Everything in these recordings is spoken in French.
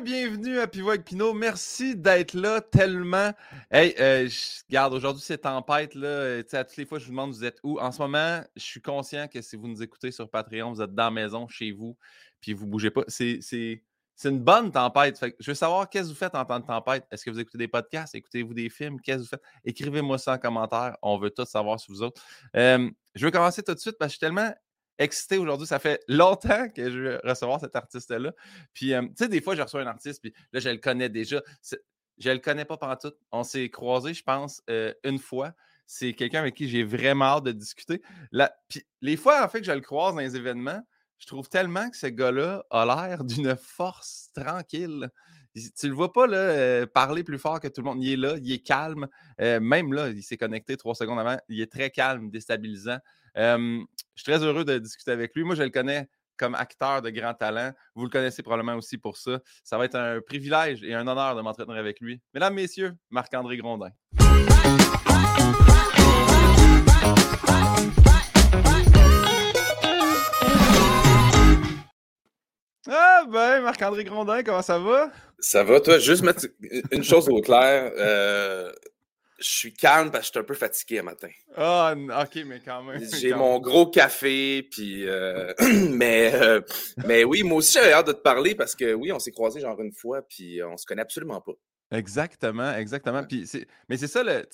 bienvenue à Pivot avec Pinot. Merci d'être là tellement. Hey, euh, regarde, aujourd'hui c'est tempête. Là. Euh, toutes les fois, je vous demande vous êtes où? En ce moment, je suis conscient que si vous nous écoutez sur Patreon, vous êtes dans la maison, chez vous, puis vous bougez pas. C'est, une bonne tempête. je veux savoir qu'est-ce que vous faites en temps de tempête? Est-ce que vous écoutez des podcasts? Écoutez-vous des films? Qu'est-ce que vous faites? Écrivez-moi ça en commentaire. On veut tout savoir sur vous autres. Euh, je veux commencer tout de suite parce que je suis tellement excité aujourd'hui. Ça fait longtemps que je veux recevoir cet artiste-là. Puis, tu sais, des fois, je reçois un artiste, puis là, je le connais déjà. Je le connais pas pendant tout. On s'est croisés, je pense, une fois. C'est quelqu'un avec qui j'ai vraiment hâte de discuter. puis, les fois, en fait, que je le croise dans les événements, je trouve tellement que ce gars-là a l'air d'une force tranquille. Tu le vois pas là, parler plus fort que tout le monde. Il est là, il est calme. même là, il s'est connecté trois secondes avant. Il est très calme, déstabilisant je suis très heureux de discuter avec lui. Moi, je le connais comme acteur de grand talent. Vous le connaissez probablement aussi pour ça. Ça va être un privilège et un honneur de m'entretenir avec lui. Mesdames, Messieurs, Marc-André Grondin. Ah ben, Marc-André Grondin, comment ça va? Ça va, toi, juste mettre une chose au clair. Euh, je suis calme parce que je suis un peu fatigué un matin. Ah, ok, mais quand même. J'ai mon gros café, puis. Euh, mais, euh, mais oui, moi aussi, j'avais hâte de te parler parce que oui, on s'est croisés genre une fois, puis on se connaît absolument pas. Exactement, exactement. Puis mais c'est ça, le,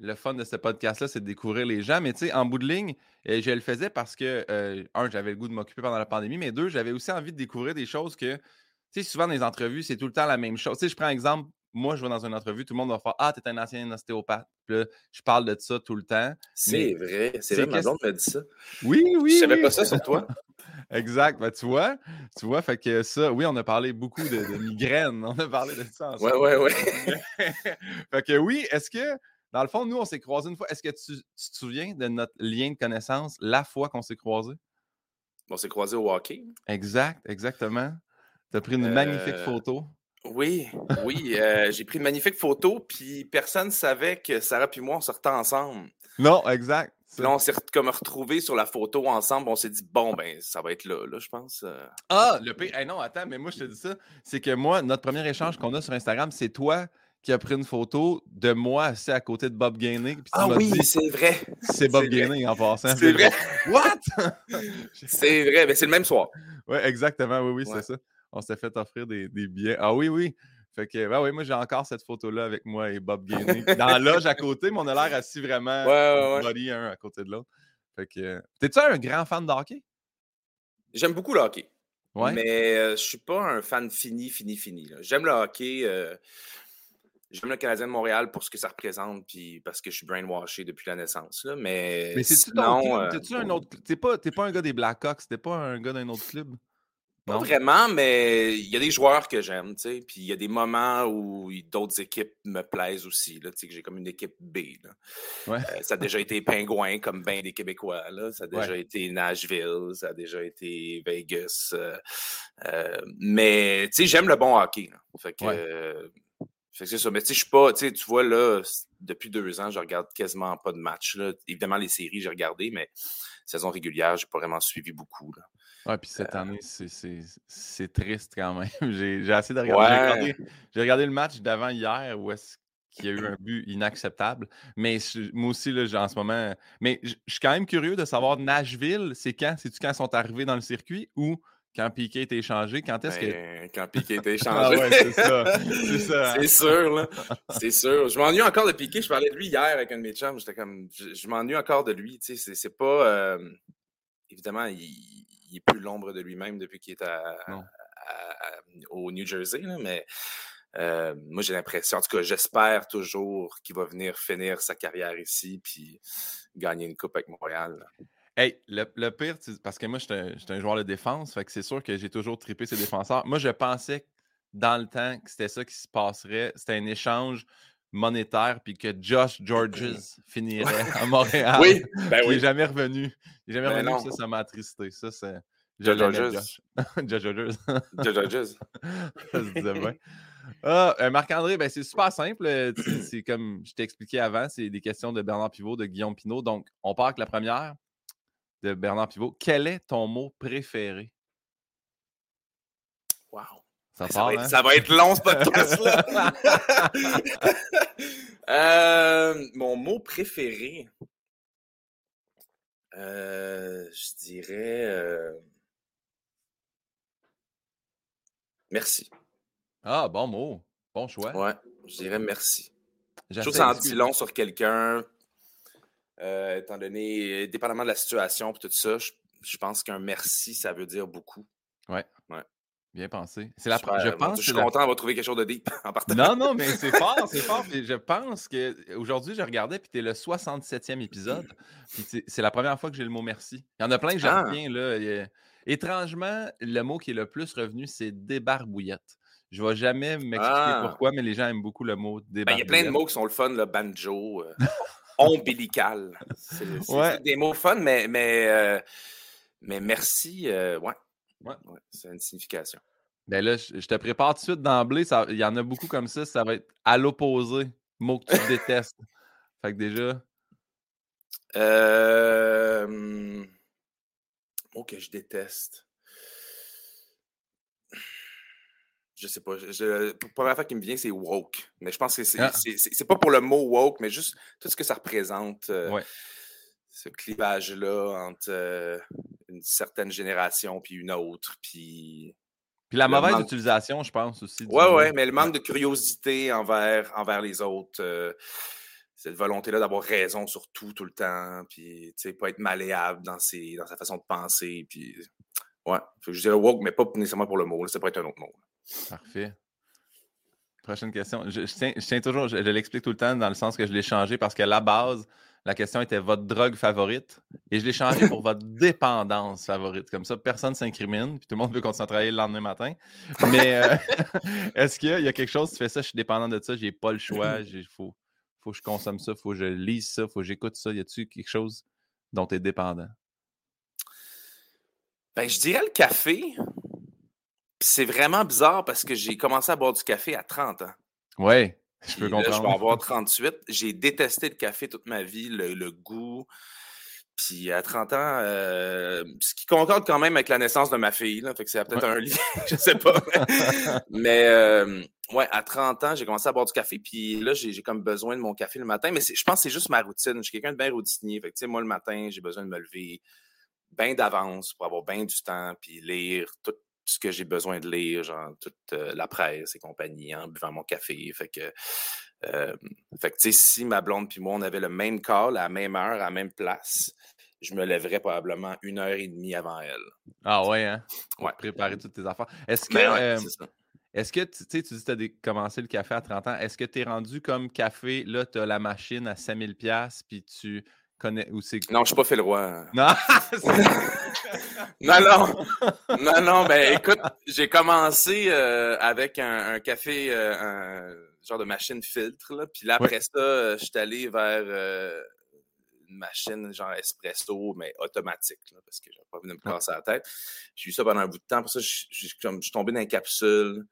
le fun de ce podcast-là, c'est de découvrir les gens. Mais tu sais, en bout de ligne, euh, je le faisais parce que, un, j'avais le goût de m'occuper pendant la pandémie, mais deux, j'avais aussi envie de découvrir des choses que, tu sais, souvent dans les entrevues, c'est tout le temps la même chose. Tu sais, je prends exemple moi, je vais dans une entrevue, tout le monde va faire Ah, t'es un ancien ostéopathe. Puis là, je parle de ça tout le temps. C'est vrai, c'est vrai, ma blonde m'a dit ça. Oui, oui. Je savais pas ça sur toi. exact. Ben, tu vois, tu vois, fait que ça, oui, on a parlé beaucoup de, de migraines. On a parlé de ça ensemble. Ouais, ouais, ouais. fait que oui, est-ce que, dans le fond, nous, on s'est croisés une fois. Est-ce que tu, te souviens de notre lien de connaissance la fois qu'on s'est croisés? On s'est croisés au hockey. Exact, exactement. Tu as pris une magnifique euh, photo. Oui, oui, euh, j'ai pris une magnifique photo, puis personne ne savait que Sarah et moi, on sortait ensemble. Non, exact. Là, on s'est comme retrouvés sur la photo ensemble. On s'est dit, bon, ben, ça va être là, là je pense. Euh. Ah, le P. non, attends, mais moi, je te dis ça. C'est que moi, notre premier échange qu'on a sur Instagram, c'est toi qui as pris une photo de moi assis à côté de Bob Gaining. Ah oui, c'est vrai. C'est Bob Gaining en passant. C'est vrai. What? c'est vrai, mais c'est le même soir. Oui, exactement. Oui, oui, c'est ça on s'est fait offrir des, billets. Ah oui, oui. Fait que, ben oui, moi, j'ai encore cette photo-là avec moi et Bob Gainé. Dans la loge à côté, mais on a l'air assis vraiment ouais, body un à côté de l'autre. Fait que, t'es-tu un grand fan de hockey? J'aime beaucoup le hockey. Ouais. Mais je je suis pas un fan fini, fini, fini. J'aime le hockey. Euh, j'aime le Canadien de Montréal pour ce que ça représente, puis parce que je suis brainwashé depuis la naissance. Là. Mais, mais c'est-tu euh, T'es-tu un autre. T'es pas, pas un gars des Blackhawks, t'es pas un gars d'un autre club? Pas vraiment, mais il y a des joueurs que j'aime, tu sais. Puis il y a des moments où d'autres équipes me plaisent aussi, là, tu sais, que j'ai comme une équipe B. Euh, ça a déjà été Pingouin, comme bien des Québécois, là. Ça a déjà été Nashville, ça a déjà été Vegas. Euh, euh, mais, tu sais, j'aime le bon hockey. Fait que, c'est ça. Mais tu sais, je suis pas, tu vois, là, depuis deux ans, je regarde quasiment pas de match. Là. Évidemment, les séries, j'ai regardé, mais saison régulière, j'ai pas vraiment suivi beaucoup. Là. Ouais, puis cette euh, année, c'est triste quand même. J'ai assez de regarder. J'ai regardé, le match d'avant hier où est-ce qu'il y a eu un but inacceptable. Mais moi aussi, là, en ce moment. Mais je suis quand même curieux de savoir Nashville, c'est quand? C'est-tu quand ils sont arrivés dans le circuit ou quand Piquet été échangé? Quand est-ce que. Ben, quand Piquet était échangé. ah ouais, c'est ça. C'est ça. c'est sûr, là. C'est sûr. Je m'ennuie encore de Piquet. Je parlais de lui hier avec un de mes chums. J'étais comme. Je, m'ennuie encore de lui. Tu sais, c'est pas. Euh, évidemment, il il n'est plus l'ombre de lui-même depuis qu'il est au New Jersey, mais euh, moi j'ai l'impression, en tout cas, j'espère toujours qu'il va venir finir sa carrière ici puis gagner une coupe avec Montréal. Hey, le, pire, parce que moi, je suis un, joueur de défense, fait que c'est sûr que j'ai toujours trippé ces défenseurs. Moi, je pensais dans le temps que c'était ça qui se passerait. C'était un échange monétaire, puis que Josh Georges finirait à Montréal. Oui, ben Il n'est jamais revenu. Il n'est jamais ben revenu, ça, ça m'a attristé. Ça, c'est. Josh Georges. Josh Georges. Josh Georges. ça se disait bien. Ah, euh, Marc-André, ben, c'est super simple. Euh, c'est comme je t'ai expliqué avant, c'est des questions de Bernard Pivot, de Guillaume Pinot. Donc, on part avec la première de Bernard Pivot. Quel est ton mot préféré? Wow. Ça, ça, va être, hein? ça, va être, long, ce podcast-là. euh, mon mot préféré, euh, je dirais euh, merci. Ah, bon mot. Bon choix. Ouais, je dirais merci. Je trouve que ça en dit long sur quelqu'un, euh, étant donné, dépendamment de la situation et tout ça, je, je pense qu'un merci, ça veut dire beaucoup. Ouais. Ouais. Bien pensé. C'est la je pense. Je suis content d'avoir trouvé quelque chose de deep en partant. Non, non, mais c'est fort, c'est fort. je pense que aujourd'hui, je regardais, puis tu es le 67e épisode. Puis c'est la première fois que j'ai le mot merci. Il y en a plein que j'en ah. là. Étrangement, le mot qui est le plus revenu, c'est débarbouillette. Je ne vais jamais m'expliquer ah. pourquoi, mais les gens aiment beaucoup le mot débarbouillette. Ben, il y a plein de mots qui sont le fun, le banjo, euh, ombilical. C'est des mots fun, mais, mais, euh, mais merci, euh, ouais. Ouais. c'est une signification. Ben là, je, te prépare tout de suite d'emblée. Il y en a beaucoup comme ça. Ça va être à l'opposé. Mot que tu détestes. Fait que déjà? Euh... Mot que je déteste. Je sais pas. la première fois qui me vient, c'est woke. Mais je pense que c'est, ah. c'est, pas pour le mot woke, mais juste tout ce que ça représente. Euh, ouais ce clivage-là entre euh, une certaine génération puis une autre. Puis, puis la mauvaise utilisation, je pense aussi. Oui, oui, mais le manque de curiosité envers, envers les autres. Euh, cette volonté-là d'avoir raison sur tout, tout le temps. Puis, tu sais, pas être malléable dans, ses, dans sa façon de penser. Puis, ouais. Je dirais woke, mais pas nécessairement pour le mot. ça pourrait être un autre mot. Parfait. Prochaine question. Je, tiens, je tiens, toujours, je l'explique tout le temps dans le sens que je l'ai changé parce qu'à la base, la question était votre drogue favorite? Et je l'ai changé pour votre dépendance favorite. Comme ça, personne ne s'incrimine. Puis tout le monde veut continuer à travailler le lendemain matin. Mais euh, est-ce qu'il y a quelque chose, tu fais ça, je suis dépendant de ça, j'ai pas le choix, il faut, faut que je consomme ça, il faut que je lise ça, il faut que j'écoute ça. Y a-tu quelque chose dont tu es dépendant? Ben, je dirais le café. C'est vraiment bizarre parce que j'ai commencé à boire du café à 30 ans. Oui. Je peux comprendre. je vais avoir 38. J'ai détesté le café toute ma vie, le, goût. Puis à 30 ans, euh, ce qui concorde quand même avec la naissance de ma fille, là, fait que c'est peut-être un lien, je sais pas. mais euh, ouais, à 30 ans, j'ai commencé à boire du café, puis là, j'ai comme besoin de mon café le matin. Mais je pense que c'est juste ma routine. Je suis quelqu'un de bien routinier. Fait que, moi, le matin, j'ai besoin de me lever bien d'avance pour avoir bien du temps, puis lire tout ce que j'ai besoin de lire, genre toute euh, la presse et compagnie, en buvant mon café. Fait que, euh, fait que si ma blonde puis moi, on avait le même call à la même heure, à la même place, je me lèverais probablement une heure et demie avant elle. Ah ouais, hein? Ouais. Préparer toutes tes affaires. Est-ce que. Euh, est-ce que, tu sais, tu dis que tu as commencé le café à 30 ans. Est-ce que tu es rendu comme café, là, tu as la machine à 5000$, puis tu connais où c'est. Non, je suis pas fait le roi. Non! non, non. Non, non, ben écoute, j'ai commencé euh, avec un, café, euh, un genre de machine filtre, là. Puis là, après ça, euh, je suis allé vers une machine genre espresso, mais automatique, parce que j'avais pas venu me casser la tête. J'ai eu ça pendant un bout de temps. Pour ça, je suis tombé dans une capsule.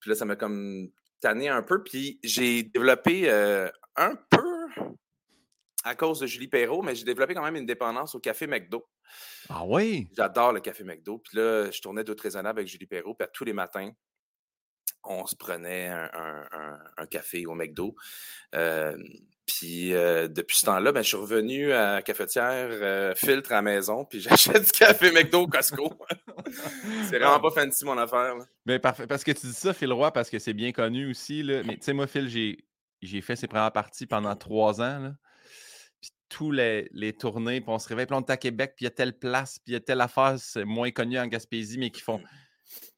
Puis là, ça m'a comme tanné un peu. Puis j'ai développé un peu à cause de Julie Perrault, mais j'ai développé quand même une dépendance au café McDo. Ah oui? J'adore le café McDo. Puis là, je tournais d'autres raisonnables avec Julie Perrault. Puis tous les matins, on se prenait un, café au McDo. Euh, puis euh, depuis ce temps-là, ben, je suis revenu à cafetière euh, filtre à la maison, puis j'achète du café McDo au Costco. c'est vraiment pas fancy mon affaire. Mais parfait. Parce que tu dis ça, Phil Roy, parce que c'est bien connu aussi. Là. Mais tu sais, moi, Phil, j'ai fait ses premières parties pendant trois ans. Là tous les, tournées, puis on se réveille, puis on est à Québec, puis il y a telle place, puis il y a telle affaire, moins connu en Gaspésie, mais qui font.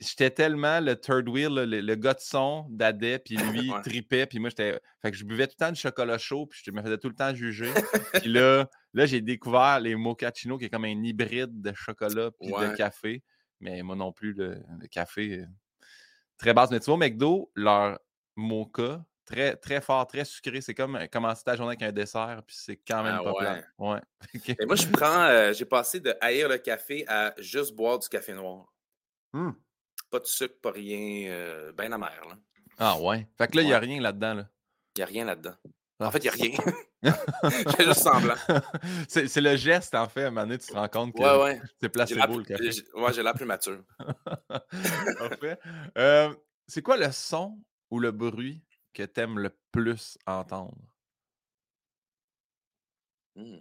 J'étais tellement le third wheel, le, gars de son d'Adé, puis lui, il tripait, puis moi, j'étais. Fait que je buvais tout le temps du chocolat chaud, puis je me faisais tout le temps juger. puis là, là j'ai découvert les mochaccino, qui est comme un hybride de chocolat puis de café. Mais moi non plus, le, café, euh, très basse. Mais tu vois, McDo, leur mocha, Très, très fort, très sucré. C'est comme euh, commencer ta journée avec un dessert, puis c'est quand même ah pas ouais. Ouais. Et moi, je prends, euh, j'ai passé de haïr le café à juste boire du café noir. Mmh. Pas de sucre, pas rien, euh, bien amer. Là. Ah ouais? Fait que là, il n'y a rien là-dedans. Là. Il n'y a rien là-dedans. En fait, il n'y a rien. je fais juste semblant. c'est le geste, en fait. À un moment donné, tu te rends compte que ouais, ouais. c'est placebo le café. Ouais, j'ai l'air plus mature. Parfait. Euh, c'est quoi le son ou le bruit que tu aimes le plus entendre? Mmh.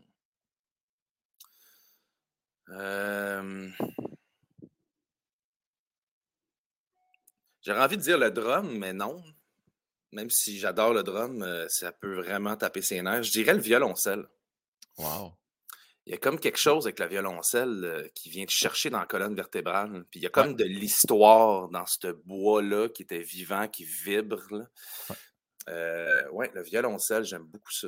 Euh... J'aurais envie de dire le drum, mais non. Même si j'adore le drum, euh, ça peut vraiment taper ses nerfs. Je dirais le violoncelle. Wow. Il y a comme quelque chose avec le violoncelle euh, qui vient te chercher dans la colonne vertébrale. Puis il y a comme de l'histoire dans ce bois-là qui était vivant, qui vibre. Ouais. Euh, ouais, le violoncelle, j'aime beaucoup ça.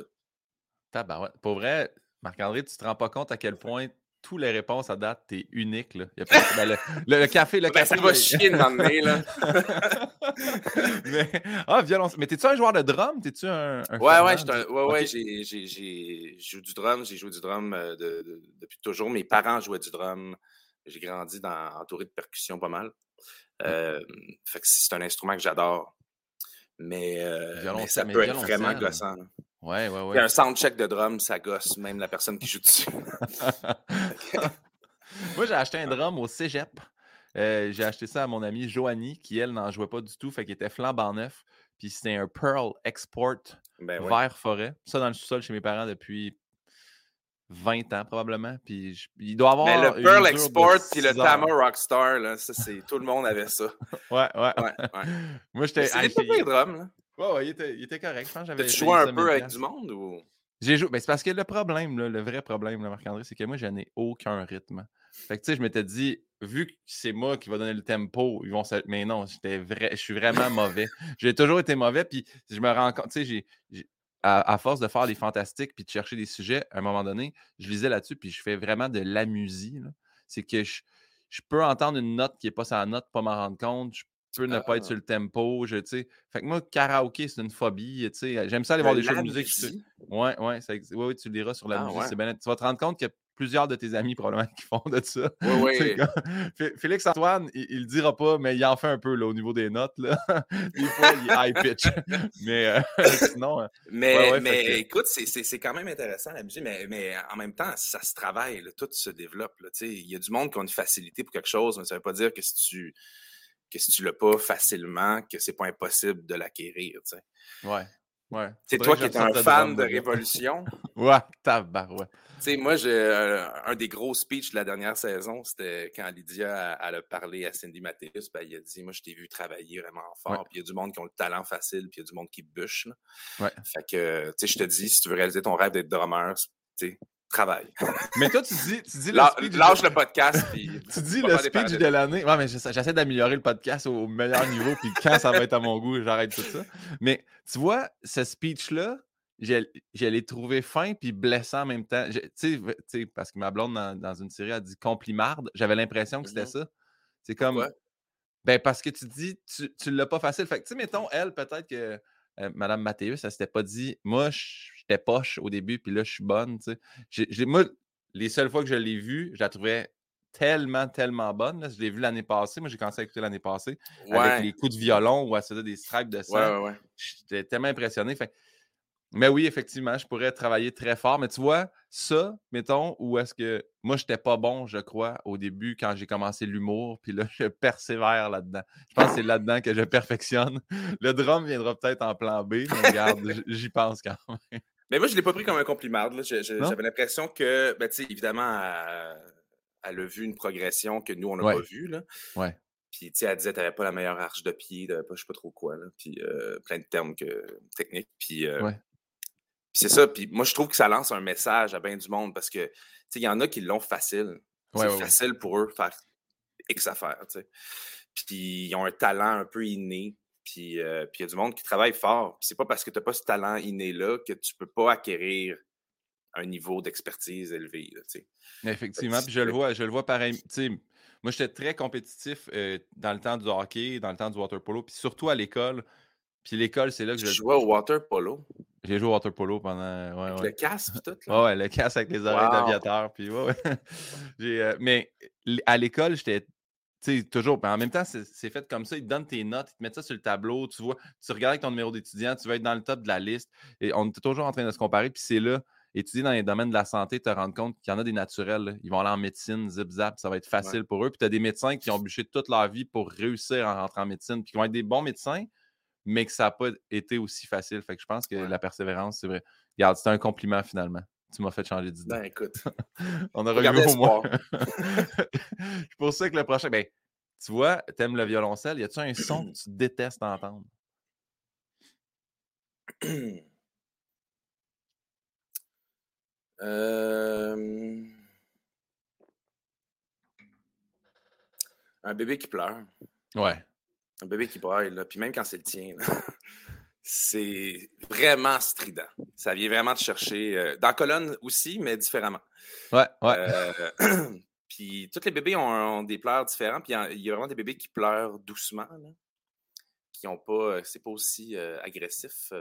ouais. Pour vrai, Marc-André, tu te rends pas compte à quel point toutes les réponses à date, t'es unique. Là. ben, le, le, café, le ben, café. Ça va chier de m'emmener, là. mais, ah, violence. Mais t'es-tu un joueur de drum? T'es-tu un, un, Ouais, ouais, un, ouais, ouais, j'ai, joue du drum. J'ai joué du drum euh, de, de, depuis toujours. Mes parents jouaient du drum. J'ai grandi dans, entouré de percussions pas mal. Euh, fait que c'est un instrument que j'adore. Mais, euh, mais ça peut être vraiment gossant. Là. Ouais, ouais, ouais. Puis un soundcheck de drum, ça gosse même la personne qui joue dessus. Moi, j'ai acheté un drum au cégep. Euh, j'ai acheté ça à mon amie Joanie, qui, elle, n'en jouait pas du tout, fait qu'il était flambant neuf. Puis c'était un Pearl Export ben ouais. vert forêt. Ça, dans le sous-sol chez mes parents depuis 20 ans, probablement. Puis je- il doit avoir. Mais le Pearl Export puis le. Tama Rockstar, là, ça, c'est, tout le monde avait ça. Ouais, ouais. Ouais, ouais. Moi, j'étais. C'est des pas drums, là. Ouais, ouais, il était, il était correct. Je pense que j'avais. Payé joué un peu 1000 avec du monde ou? J'ai joué. Ben, c'est parce que le problème, là, le vrai problème, Marc-André, c'est que moi, je n'ai aucun rythme. Fait que, tu sais, je m'étais dit, vu que c'est moi qui va donner le tempo, ils vont se... Mais non, j'étais vrai... je suis vraiment mauvais. J'ai toujours été mauvais, puis je me rends compte, tu sais, à, à force de faire les fantastiques puis de chercher des sujets, à un moment donné, je lisais là-dessus, puis je fais vraiment de l'amusie. là. C'est que je, je peux entendre une note qui n'est pas sa note, pas m'en rendre compte. Je peux ne pas être Ah. sur le tempo. Je, fait que moi, karaoké, c'est une phobie. tu sais. J'aime ça aller voir De des shows de musique. musique? Ouais, ouais, ça ouais, ouais, tu le liras sur la Ah, musique. ouais. c'est bien. Tu vas te rendre compte qu'il y a plusieurs de tes amis probablement qui font de ça. Comme- Fé- Félix Antoine, il, le dira pas, mais il en fait un peu là, au niveau des notes. Là. Des fois, il high pitch. mais euh, sinon, euh, Mais, Ouais, ouais, mais que- écoute, c'est- quand même intéressant la musique, mais, mais en même temps, ça se travaille, là, tout se développe. Il y a du monde qui a une facilité pour quelque chose, mais ça ne veut pas dire que si tu que si tu l'as pas facilement, que c'est pas impossible de l'acquérir. tu sais. ouais. Ouais. C'est toi qui es un fan de. Révolution. Ouais, tabarouette. Tu sais, moi, j'ai euh, un des gros speeches de la dernière saison, c'était quand Lydia elle a parlé à Cindy Mathéus, ben, il a dit Moi, je t'ai vu travailler vraiment fort, puis il y a du monde qui ont le talent facile, puis il y a du monde qui bûche. là. Ouais. Fait que, tu sais, je te dis, si tu veux réaliser ton rêve d'être drummer, tu sais, travaille. Mais toi, tu dis, tu dis le Lâ-. Lâche le podcast, puis. Tu dis le speech de l'année. Ouais, mais j'essa- j'essaie d'améliorer le podcast au meilleur niveau, puis quand ça va être à mon goût, j'arrête tout ça. Mais tu vois, ce speech-là, je, je l'ai trouvé fin puis blessant en même temps. Tu sais, parce que ma blonde, dans, dans une série, a dit complimarde. J'avais l'impression que c'était Mhm. ça. C'est comme. Pourquoi? Ben, parce que tu dis, tu, tu l'as pas facile. Fait que, tu sais, mettons, elle, peut-être que euh, Madame Mathéus, elle s'était pas dit, moi, je- j'étais poche au début, puis là, je suis bonne, moi, les seules fois que je l'ai vue, je la trouvais tellement, tellement bonne. là. Je l'ai vue l'année passée. Moi, j'ai commencé à écouter l'année passée avec les coups de violon où elle se faisait des stripes de sang. Ouais, ouais. J'étais tellement impressionné. Fait... Mais oui, effectivement, je pourrais travailler très fort. Mais tu vois, ça, mettons, où est-ce que moi, je n'étais pas bon, je crois, au début, quand j'ai commencé l'humour. Puis là, je persévère là-dedans. Je pense que c'est là-dedans que je perfectionne. Le drum viendra peut-être en plan B, mais regarde, j'y pense quand même. Mais moi, je ne l'ai pas pris comme un compliment. J'avais l'impression que, ben, tu sais, évidemment, elle, elle a vu une progression que nous, on n'a Ouais. pas vue. Là. Ouais. Puis, tu sais, elle disait que tu pas la meilleure arche de pied, t'avais pas je sais pas trop quoi. Là. Puis, euh, plein de termes que, techniques. Puis, euh, Ouais. puis c'est ça. Puis, moi, je trouve que ça lance un message à bien du monde parce que, tu sais, il y en a qui l'ont facile. Ouais, c'est ouais, ouais. facile pour eux de faire X affaires, tu sais. Puis, ils ont un talent un peu inné. Puis, euh, puis il y a du monde qui travaille fort. Puis, c'est pas parce que tu n'as pas ce talent inné-là que tu peux pas acquérir un niveau d'expertise élevé, là. Effectivement, puis je le vois, je le vois pareil. Moi, j'étais très compétitif euh, dans le temps du hockey, dans le temps du water polo, puis surtout à l'école. Puis l'école, c'est là que Tu je. jouais au water polo? J'ai joué au water polo pendant. Ouais, avec ouais. le casque et tout. Ouais, Là? ouais, le casque avec les oreilles Wow. d'aviateur. Puis ouais, ouais. Euh, mais à l'école, j'étais sais, toujours. en même temps, c'est fait comme ça. Ils te donnent tes notes, ils te mettent ça sur le tableau. Tu vois, tu regardes avec ton numéro d'étudiant, tu vas être dans le top de la liste. Et on est toujours en train de se comparer. Puis c'est là, étudier dans les domaines de la santé, te rendre compte qu'il y en a des naturels. Ils vont aller en médecine, zip zap, ça va être facile pour eux. Puis tu as des médecins qui ont bûché toute leur vie pour réussir à rentrer en médecine, puis qui vont être des bons médecins, mais que ça n'a pas été aussi facile. Fait que je pense que la persévérance, c'est vrai. Regarde, c'était un compliment finalement. Tu m'as fait changer d'idée. Ben écoute. On aurait eu au moins. c'est pour ça que le prochain. Ben, tu vois, t'aimes le violoncelle. Y a-tu un son que tu détestes entendre? Euh, un bébé qui pleure. Ouais. Un bébé qui pleure, là. Puis même quand c'est le tien, c'est vraiment strident. Ça vient vraiment te chercher. Euh, dans colonne aussi, mais différemment. Ouais, ouais. Euh, puis tous les bébés ont, des pleurs différents. Puis il y, a vraiment des bébés qui pleurent doucement, qui ont pas. C'est pas aussi agressif.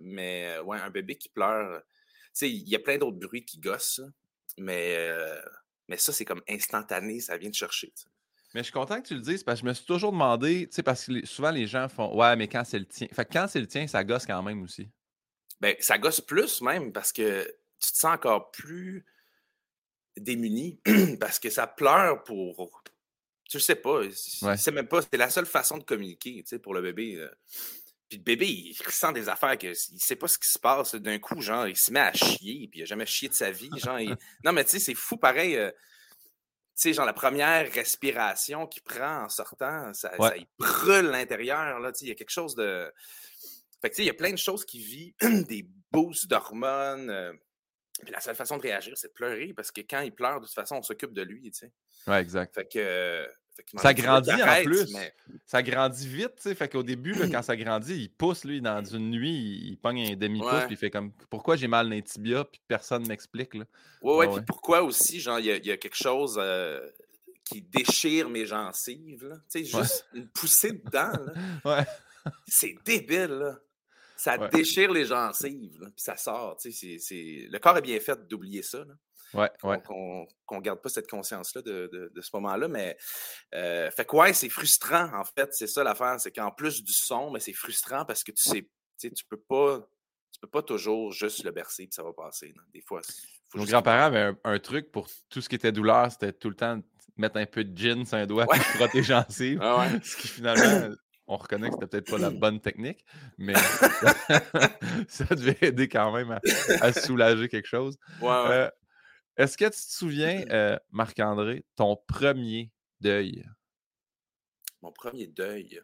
mais ouais, un bébé qui pleure sais, il y a plein d'autres bruits qui gossent, mais, euh, mais ça, c'est comme instantané, ça vient de chercher. Mais je suis content que tu le dises parce que je me suis toujours demandé, tu sais, parce que souvent les gens font Ouais, mais quand c'est le tien. Fait que quand c'est le tien, ça gosse quand même aussi. Ben, ça gosse plus même parce que tu te sens encore plus démuni parce que ça pleure pour. Tu sais pas. C'est même pas. C'est la seule façon de communiquer, tu sais, pour le bébé. Puis le bébé, il ressent des affaires que il sait pas ce qui se passe. D'un coup, genre, il se met à chier, puis il a jamais chié de sa vie. Genre, Non, mais tu sais, c'est fou pareil. Euh, sais, genre la première respiration qu'il prend en sortant, ça, il brûle l'intérieur. Là, il y a quelque chose de. Fait que, tu sais, il y a plein de choses qui vivent, des boosts d'hormones. Euh, puis la seule façon de réagir, c'est de pleurer parce que quand il pleure, de toute façon, on s'occupe de lui, tu sais. Ouais, exact. Fait que ça grandit en plus. Ça grandit vite, tu sais. Fait qu'au début, quand ça grandit, il pousse, lui, dans une nuit, il, pogne un demi-pouce, puis il fait comme Pourquoi j'ai mal dans les tibias, puis personne m'explique. Ouais, ouais, puis pourquoi aussi, genre, il y, a quelque chose euh, qui déchire mes gencives, Tu sais, juste une poussée dedans, Ouais. C'est débile, là. Ça déchire les gencives, puis ça sort, tu sais. Le corps est bien fait d'oublier ça, là. Ouais, Qu'on ne garde pas cette conscience-là de, ce moment-là. Mais euh, fait quoi c'est frustrant, en fait. C'est ça l'affaire. C'est qu'en plus du son, mais c'est frustrant parce que tu sais, tu peux pas. Tu peux pas toujours juste le bercer et ça va passer. Des fois. Nos grands-parents avaient un, truc pour tout ce qui était douleur, c'était tout le temps mettre un peu de gin sur un doigt pour protéger gencives. Ah ce qui finalement, on reconnaît que c'était peut-être pas la bonne technique, mais ça devait aider quand même à, soulager quelque chose. Ouais, euh, est-ce que tu te souviens, euh, Marc-André, ton premier deuil? Mon premier deuil.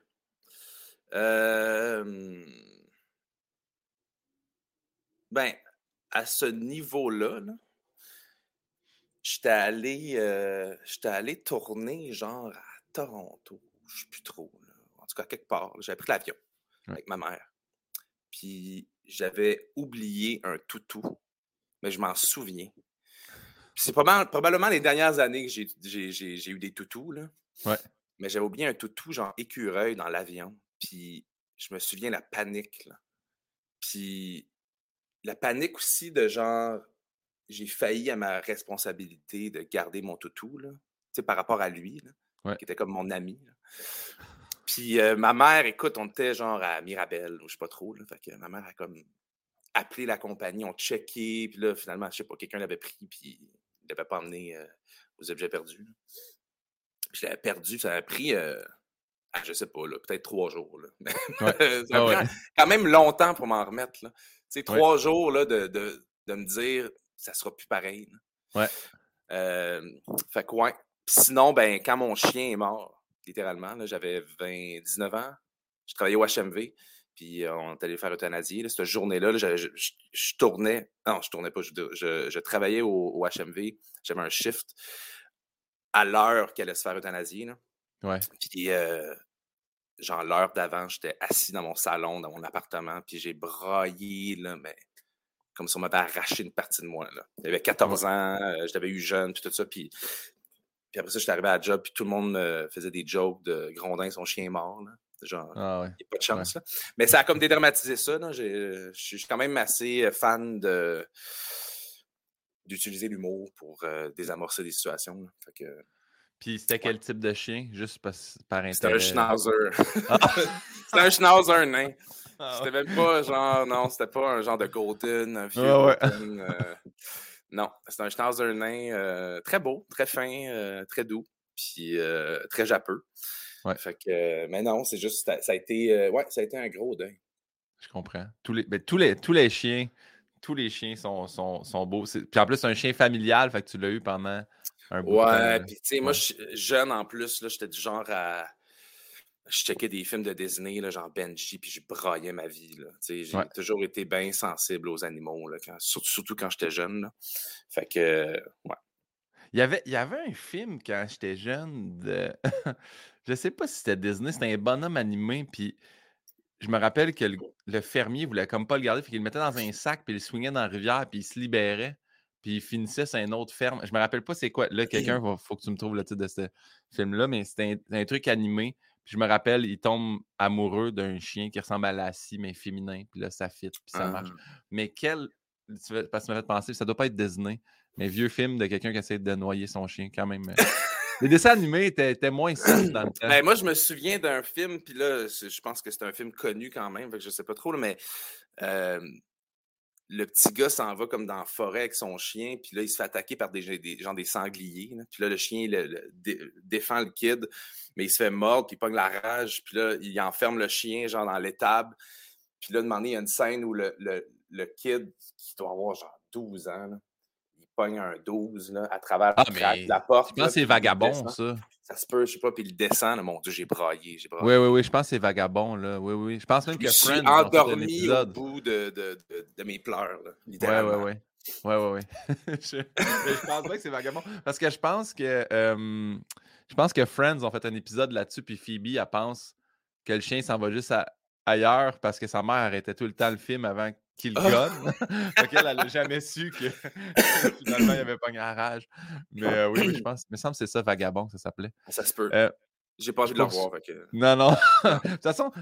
ben, à ce niveau-là, j'étais allé, euh, allé tourner genre à Toronto. Je ne sais plus trop. En tout cas, quelque part. J'avais pris l'avion avec ma mère. Puis j'avais oublié un toutou, mais je m'en souviens. C'est probablement les dernières années que j'ai eu des toutous. Là. Ouais. Mais j'avais oublié un toutou, genre écureuil, dans l'avion. Puis je me souviens la panique. Là. Puis la panique aussi de genre, j'ai failli à ma responsabilité de garder mon toutou, là, par rapport à lui, qui était comme mon ami. Puis euh, ma mère, écoute, on était genre à Mirabel, ou je sais pas trop. Là, fait que ma mère a comme appelé la compagnie, on checké, puis là, finalement, je sais pas, quelqu'un l'avait pris, puis ne l'avait pas emmené euh, aux objets perdus. Je l'avais perdu, ça a pris, euh, ah, je sais pas, peut-être trois jours. Là. ça a ah pris quand même longtemps pour m'en remettre. Là. trois jours là, de, de, de, me dire ça sera plus pareil. Ouais. Fait que ouais. Sinon, ben, quand mon chien est mort, littéralement, j'avais 19 ans, je travaillais au HMV. Puis euh, on est allé faire euthanasier. Cette journée-là, je, tournais. Non, je tournais pas. Je, travaillais au, HMV. J'avais un shift à l'heure qu'elle allait se faire euthanasier. Ouais. Puis, euh, genre, l'heure d'avant, j'étais assis dans mon salon, dans mon appartement. Puis j'ai braillé, là, mais comme si on m'avait arraché une partie de moi. Là. J'avais 14 ans, euh, je l'avais eu jeune, puis tout ça. Puis, puis après ça, j'étais arrivé à la job, puis tout le monde me faisait des jokes de Grondin, son chien est mort. Là. Genre, ah il n'y a pas de chance. Là. Mais ça a comme dédramatisé ça. Je suis quand même assez euh, fan d'utiliser l'humour pour euh, désamorcer des situations. Fait que... Puis c'était quel type de chien? Juste par, par intérêt. C'était un schnauzer. Ah! c'était un schnauzer nain. Ah c'était même pas genre, non, c'était pas un genre de golden, un vieux ah golden. Euh, non, c'était un schnauzer nain euh, très beau, très fin, euh, très doux, puis très japeux. Ouais. Fait que, mais non, c'est juste, ça a été, ouais, ça a été un gros deuil. Je comprends. Tous les, ben, tous les, tous les chiens, tous les chiens sont, sont, sont beaux. Puis en plus, c'est un chien familial, fait que tu l'as eu pendant un bout ouais, puis tu sais, moi, jeune en plus, j'étais du genre à. Je checkais des films de Disney, là, genre Benji, puis je broyais ma vie. J'ai toujours été bien sensible aux animaux, là, surtout, quand j'étais jeune. Là. Fait que, ouais. Il y, avait, il y avait un film quand j'étais jeune de. je sais pas si c'était Disney, c'était un bonhomme animé, puis je me rappelle que le, fermier voulait comme pas le garder, fait qu'il le mettait dans un sac, puis il le swingait dans la rivière, puis il se libérait, puis il finissait sur une autre ferme. Je me rappelle pas c'est quoi. Là, quelqu'un, il faut que tu me trouves le titre de ce film-là, mais c'était un, truc animé. Puis je me rappelle, il tombe amoureux d'un chien qui ressemble à Lassie, mais féminin, puis là, ça fit, puis ça marche. Ah. Mais quel. Parce que tu m'as fait penser, ça doit pas être Disney, mais vieux film de quelqu'un qui essaie de noyer son chien, quand même. Euh, les dessins animés étaient, moins simples dans le temps. Ben, moi, je me souviens d'un film, puis là, je pense que c'est un film connu quand même, je sais pas trop, mais le petit gars s'en va comme dans la forêt avec son chien, puis là, il se fait attaquer par des, gens des sangliers. Puis là, le chien le, défend le kid, mais il se fait mordre, puis il pogne la rage, puis là, il enferme le chien, genre dans l'étable. Puis là, demandé, il y a une scène où le, le, kid, qui doit avoir genre 12 ans, pogne un 12 là, à travers ah, la porte. Je pense c'est vagabond, ça. Ça se peut, je sais pas, puis il descend, mon Dieu, j'ai braillé, j'ai Oui, oui, oui, je pense que c'est vagabond, là. Oui, oui. Je pense même que je suis endormi au bout de, de, de, mes pleurs, là, littéralement. Oui, oui, oui. Oui, oui, oui. je, je pense pas que c'est vagabond. Parce que je pense que je pense que Friends ont fait un épisode là-dessus, puis Phoebe, elle pense que le chien s'en va juste ailleurs parce que sa mère arrêtait tout le temps le film avant qu'il fait qu'elle, elle n'a jamais su que finalement, il avait pas une rage. Mais euh, oui, oui, je pense. Il me semble que c'est ça, Vagabond, ça s'appelait. Ça se peut. Euh, j'ai pas envie de le voir. Non, non. de toute façon,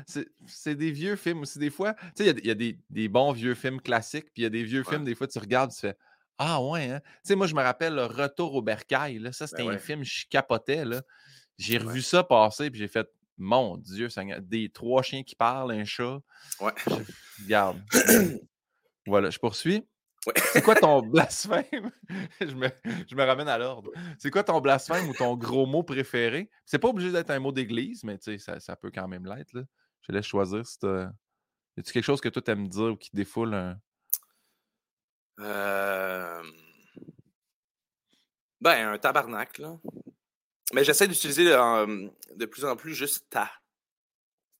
c'est des vieux films aussi. Des fois, tu sais, il y a, des, des, bons vieux films classiques, puis il y a des vieux films, des fois, tu regardes, tu fais Ah ouais, hein? Tu sais, moi, je me rappelle le Retour au bercail. Là. Ça, c'était ben un film, je capotais. J'ai revu ça passer, puis j'ai fait mon Dieu, des trois chiens qui parlent, un chat. Ouais. regarde. voilà, je poursuis. C'est quoi ton blasphème? je, me, je, me, ramène à l'ordre. C'est quoi ton blasphème ou ton gros mot préféré? C'est pas obligé d'être un mot d'église, mais tu sais, ça, ça, peut quand même l'être. Je te laisse choisir si t'as. Y a-tu quelque chose que toi t'aimes dire ou qui défoule un. Euh... Ben, un tabarnak, là. Mais j'essaie d'utiliser de plus en plus juste ta.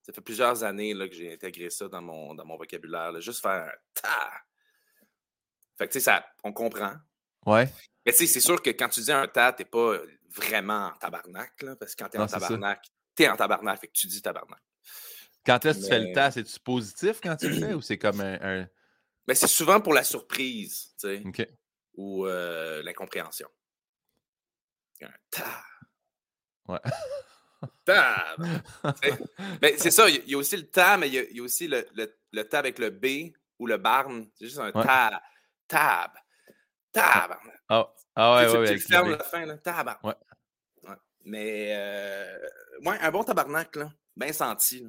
Ça fait plusieurs années là, que j'ai intégré ça dans mon, dans mon vocabulaire. Juste faire ta. Fait que tu sais, ça, on comprend. Ouais. Mais tu sais, c'est sûr que quand tu dis un ta, t'es pas vraiment en tabarnak, là, parce que quand t'es en tabarnak, t'es en tabarnak, fait que tu dis tabarnak. Quand est-ce que tu fais le ta, c'est-tu positif quand tu le fais ou c'est comme un. Mais c'est souvent pour la surprise, tu sais. Ou euh, l'incompréhension. Un ta. Ouais. mais c'est ça, il y, a aussi le ta, mais il y, a aussi le, le, le, ta avec le B ou le barn. C'est juste un ta, tab. Tab. Oh. Ah ouais, tu, ouais, tu fermes la fin, là. Tab. Ouais. Mais, euh, ouais, un bon tabarnak, là. Bien senti.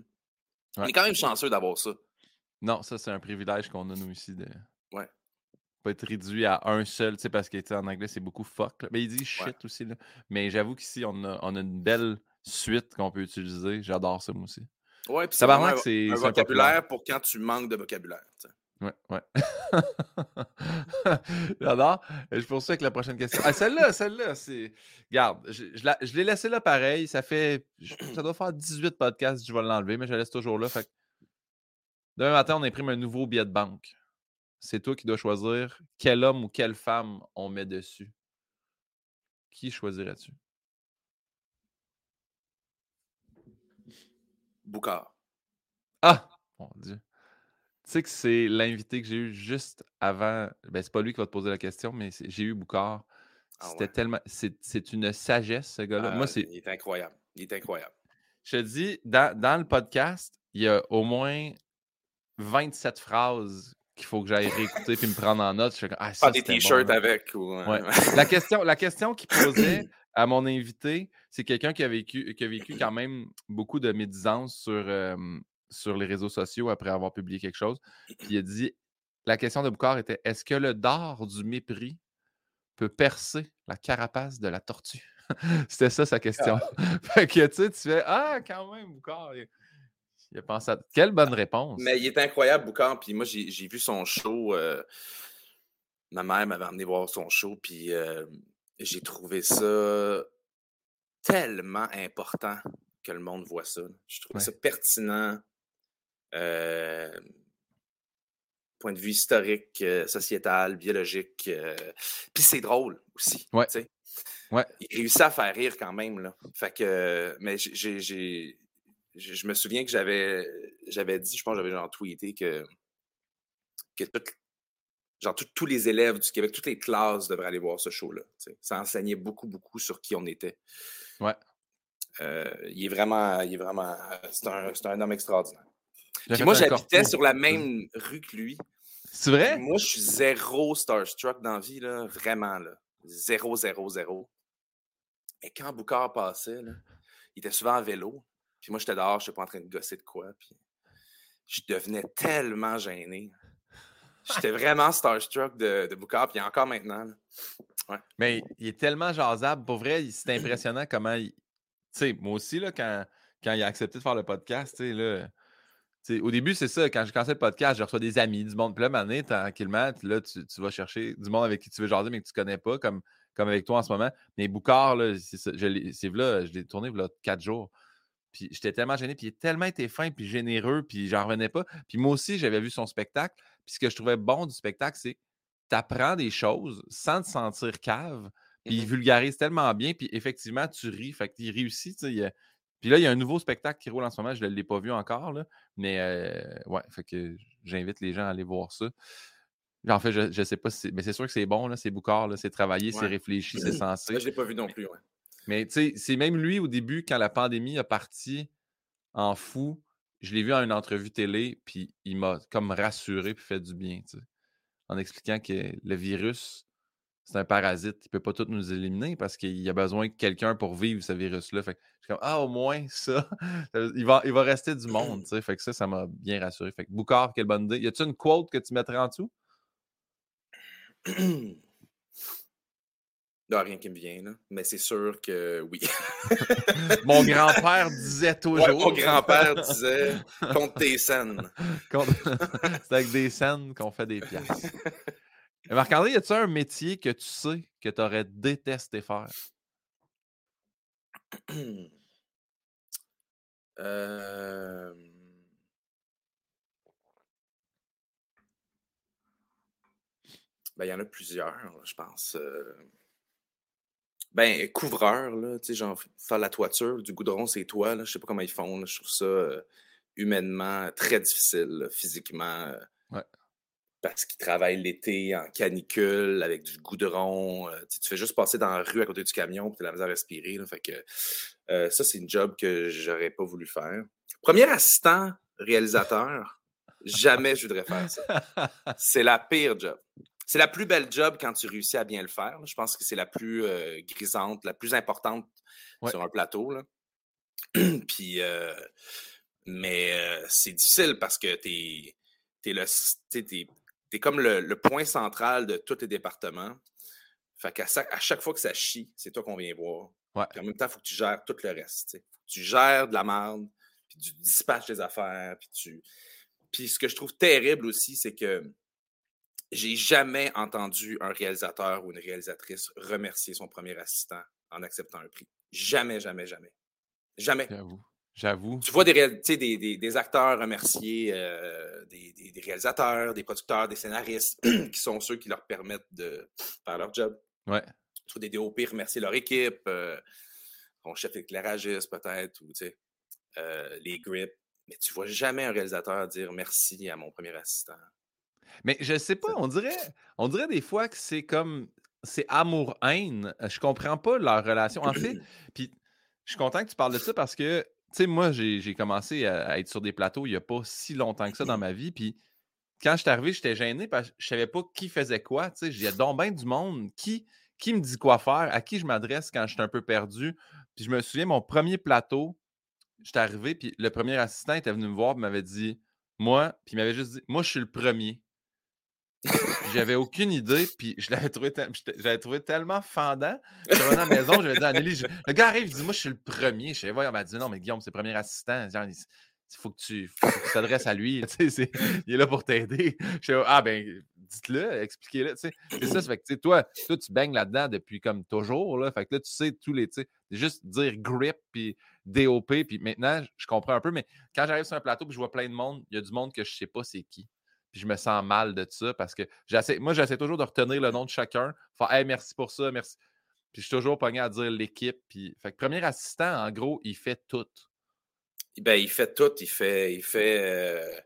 On est quand même chanceux d'avoir ça. Non, ça, c'est un privilège qu'on a, nous, ici. De... Être réduit à un seul, tu sais, parce qu'en anglais, c'est beaucoup fuck. Mais il dit shit aussi. Là. Mais j'avoue qu'ici, on a, on a une belle suite qu'on peut utiliser. J'adore ça, moi aussi. Ouais, puis c'est un, un vocabulaire pour quand tu manques de vocabulaire. Ouais, ouais. J'adore. Je poursuis avec la prochaine question. Ah, celle-là, celle-là, c'est. Regarde, je, je l'ai laissé là pareil. Ça fait. Ça doit faire 18 podcasts, je vais l'enlever, mais je la laisse toujours là. Fait Demain matin, on imprime un nouveau billet de banque c'est toi qui dois choisir quel homme ou quelle femme on met dessus. Qui choisirais-tu? Boucard. Ah! Mon Dieu. Tu sais que c'est l'invité que j'ai eu juste avant. Ben, c'est pas lui qui va te poser la question, mais j'ai eu Boucard. Ah C'était tellement. C'est une sagesse, ce gars-là. Moi, ah, c'est. Il est incroyable. Il est incroyable. Je te dis, dans, dans, le podcast, il y a au moins 27 phrases qu'il faut que j'aille réécouter puis me prendre en note. Je fais, ah, des t-shirts avec. Ou... Ouais. la question, la question qu'il posait, à mon invité, c'est quelqu'un qui a vécu qui a vécu quand même beaucoup de médisance sur, sur les réseaux sociaux après avoir publié quelque chose. Puis il a dit la question de Boucard était est-ce que le dard du mépris peut percer la carapace de la tortue? C'était ça sa question. Ah. fait que tu sais, tu fais Ah, quand même, Boucard. Il a pensé à... Quelle bonne réponse. Mais il est incroyable, Boucard. Puis moi, j'ai vu son show. Euh, ma mère m'avait emmené voir son show. Puis euh, j'ai trouvé ça tellement important que le monde voit ça. Je trouve ça pertinent. Euh, point de vue historique, sociétal, biologique. Puis c'est drôle aussi. Ouais. ouais. Il réussit à faire rire quand même. Là. Fait que, mais j'ai, je me souviens que j'avais, j'avais dit, je pense que j'avais genre tweeté que, que genre tous les élèves du Québec, toutes les classes devraient aller voir ce show-là. Ça enseignait beaucoup, beaucoup sur qui on était. Ouais. Euh, il est vraiment, il est vraiment, c'est un, un homme extraordinaire. Puis moi, j'habitais sur la même rue que lui. C'est vrai? moi, je suis zéro starstruck dans la vie, là, vraiment. Là. Zéro, zéro, zéro. Mais quand Boucard passait, là, il était souvent en vélo. Puis moi, j'étais dehors, je n'étais pas en train de gosser de quoi. Puis je devenais tellement gêné. J'étais vraiment starstruck de, de Boucard, puis encore maintenant. Ouais. Mais il est tellement jasable. Pour vrai, c'est impressionnant comment il. Tu sais, moi aussi, là, quand, quand il a accepté de faire le podcast, tu là au début, c'est ça. Quand j'ai commencé le podcast, je reçois des amis, du monde. Puis là, maintenant, tranquillement, là, tu, tu, vas chercher du monde avec qui tu veux jaser, mais que tu connais pas, comme, comme avec toi en ce moment. Mais Boucard, c'est là, je l'ai tourné là, quatre jours. Puis j'étais tellement gêné, puis il a tellement été fin, puis généreux, puis j'en revenais pas. Puis moi aussi, j'avais vu son spectacle. Puis ce que je trouvais bon du spectacle, c'est tu apprends des choses sans te sentir cave. Puis il mmh vulgarise tellement bien, puis effectivement, tu ris. Fait qu'il réussit. Il, puis là, il y a un nouveau spectacle qui roule en ce moment. Je ne l'ai pas vu encore, là, mais euh, ouais, fait que j'invite les gens à aller voir ça. En fait, je ne sais pas si mais c'est sûr que c'est bon, c'est Boucard, c'est travaillé, c'est réfléchi, c'est sensé. je ne l'ai pas vu non plus, ouais. Mais tu sais, c'est même lui au début, quand la pandémie a parti en fou, je l'ai vu en une entrevue télé, puis il m'a comme rassuré puis fait du bien, en expliquant que le virus, c'est un parasite. Il ne peut pas tout nous éliminer parce qu'il a besoin de quelqu'un pour vivre ce virus-là. Fait que je suis comme, ah, au moins, ça, il va, il va rester du monde. Fait que ça, ça m'a bien rassuré. Fait que Boucard, quelle bonne idée. Y a-tu une quote que tu mettrais en dessous? Non, rien qui me vient, là. mais c'est sûr que oui. mon grand-père disait toujours. mon grand-père disait compte tes scènes. c'est avec des scènes qu'on fait des pièces. Marc-André, y a-tu un métier que tu sais que tu aurais détesté faire? euh... Ben, il y en a plusieurs, je pense. Euh. Ben, couvreur, là, tu sais, genre, faire la toiture, du goudron, c'est toi, là, je sais pas comment ils font, je trouve ça euh, humainement très difficile, physiquement. Euh. Ouais parce qu'ils travaillent l'été en canicule avec du goudron. Euh, tu fais juste passer dans la rue à côté du camion et tu as la misère à respirer. fait que, euh, ça, c'est une job que j'aurais pas voulu faire. Premier assistant réalisateur, jamais je voudrais faire ça. C'est la pire job. C'est la plus belle job quand tu réussis à bien le faire. Je pense que c'est la plus euh, grisante, la plus importante sur un plateau. Puis, mais c'est difficile parce que tu es, es, comme le, point central de tous les départements. Fait qu'à à chaque fois que ça chie, c'est toi qu'on vient voir. en même temps, il faut que tu gères tout le reste. Tu gères de la merde, puis tu dispatches des affaires, puis tu. Puis ce que je trouve terrible aussi, c'est que j'ai jamais entendu un réalisateur ou une réalisatrice remercier son premier assistant en acceptant un prix. Jamais, jamais, jamais. Jamais. J'avoue. Tu vois des, des, des, acteurs remercier euh, des, réalisateurs, des producteurs, des scénaristes, qui sont ceux qui leur permettent de faire leur job. Ouais. Tu vois des DOP remercier leur équipe, euh, ton chef éclairagiste peut-être, ou euh, les grips. Mais tu vois jamais un réalisateur dire merci à mon premier assistant. Mais je sais pas, on dirait, on dirait des fois que c'est comme c'est amour-haine. Je comprends pas leur relation. En fait, puis je suis content que tu parles de ça parce que tu sais, moi, j'ai commencé à, être sur des plateaux il n'y a pas si longtemps que ça dans ma vie. Puis quand je suis arrivé, j'étais gêné parce que je ne savais pas qui faisait quoi. Tu sais, il y a donc bien du monde qui, qui me dit quoi faire, à qui je m'adresse quand je suis un peu perdu. Puis je me souviens, mon premier plateau, j'étais arrivé, puis le premier assistant était venu me voir et m'avait dit Moi, puis il m'avait juste dit Moi, je suis le premier. J'avais aucune idée, puis je l'avais trouvé, trouvé tellement fendant. Je suis à la maison, j'avais dit à Anneli, le gars arrive, il dit Moi, je suis le premier. Je sais, ouais, on m'a dit Non, mais Guillaume, c'est le premier assistant. il faut que tu t'adresses à lui. il est là pour t'aider. Je Ah, ben, dites-le, expliquez-le. C'est ça, fait que toi, toi, tu baignes là-dedans depuis comme toujours. Là, fait que là, tu sais tous les. Juste dire grip puis DOP. Puis maintenant, je comprends un peu, mais quand j'arrive sur un plateau et je vois plein de monde, il y a du monde que je sais pas c'est qui. Puis je me sens mal de ça parce que j'essaie, moi, j'essaie toujours de retenir le nom de chacun. Faire hey, merci pour ça, merci. Puis je suis toujours pogné à dire l'équipe. Puis, fait que premier assistant, en gros, il fait tout. Ben, il fait tout. Il fait. Il fait euh,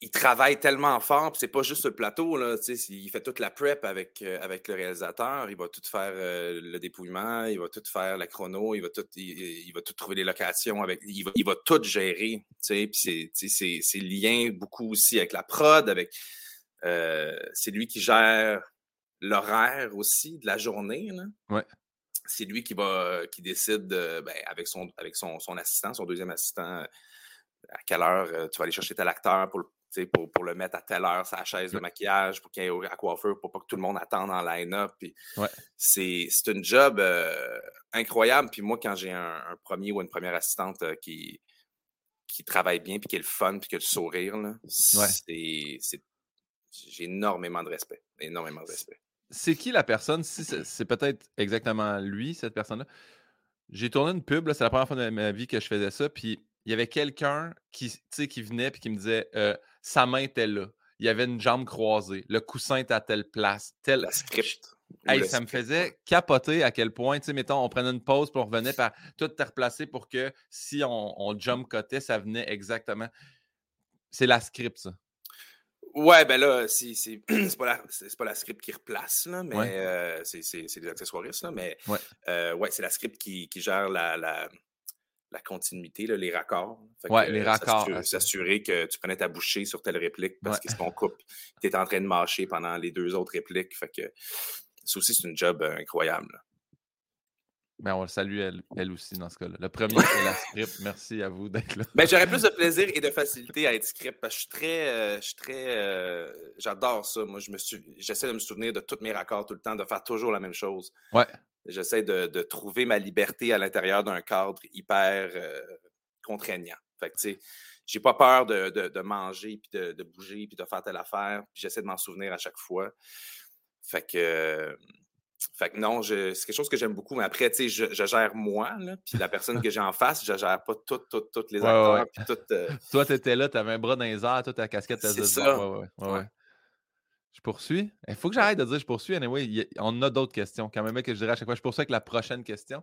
il travaille tellement fort, c'est pas juste le plateau, là, il fait toute la prep avec, euh, avec le réalisateur, il va tout faire euh, le dépouillement, il va tout faire la chrono, il va tout, il, va tout trouver les locations, avec, il, va, il va tout gérer, puis c'est lié beaucoup aussi avec la prod, avec euh, c'est lui qui gère l'horaire aussi de la journée. Ouais. C'est lui qui va qui décide ben, avec, son, avec son, son assistant, son deuxième assistant, à quelle heure tu vas aller chercher tel acteur pour le pour, pour, le mettre à telle heure sa chaise de maquillage, pour qu'il y ait à coiffeur, pour pas que tout le monde attende en line-up. C'est une job euh, incroyable. Puis moi, quand j'ai un, premier ou une première assistante euh, qui, qui travaille bien, puis qui a le fun, puis qui a le sourire, c'est j'ai énormément de respect. Énormément de respect. C'est qui la personne? Si c'est peut-être exactement lui, cette personne-là? J'ai tourné une pub, c'est la première fois de ma vie que je faisais ça, puis il y avait quelqu'un qui, qui venait et qui me disait euh, sa main était là. Il y avait une jambe croisée. Le coussin était à telle place. Tel... La script. ça me faisait capoter à quel point, tu sais, mettons, on prenait une pause puis on revenait par tout te replacer pour que si on, jump cotait, ça venait exactement. C'est la script, ça. Ouais, ben là, c'est pas, la, pas la script qui replace, là, mais euh, c'est des accessoiristes, là, mais ouais, euh, ouais c'est la script qui, qui gère la, la, la continuité, les raccords. Oui, les raccords. S'assurer que tu prenais ta bouchée sur telle réplique parce que si on coupe, tu es en train de mâcher pendant les deux autres répliques. Fait que ça aussi, c'est une job euh, incroyable. Ben, on le salue elle, aussi dans ce cas-là. Le premier, c'est la script. Merci à vous d'être là. Ben, j'aurais plus de plaisir et de facilité à être script parce que je suis très. Euh, je suis très. Euh, j'adore ça. Moi, je me suis, j'essaie de me souvenir de tous mes raccords tout le temps, de faire toujours la même chose. Ouais. J'essaie de, trouver ma liberté à l'intérieur d'un cadre hyper euh, contraignant. Fait que, tu sais, j'ai pas peur de, manger, puis de, bouger, puis de faire telle affaire. J'essaie de m'en souvenir à chaque fois. Fait que, fait que non, c'est quelque chose que j'aime beaucoup. Mais après, tu sais, je, gère moi, puis la personne que j'ai en face, je gère pas toutes, toutes, toutes les acteurs. Euh toi, tu étais là, tu avais un bras dans les airs, toi, ta casquette, C'est ça. ouais. Je poursuis? Il faut que j'arrête de dire je poursuis. Anyway, on a d'autres questions. Quand même, que je dirais à chaque fois, je poursuis avec la prochaine question.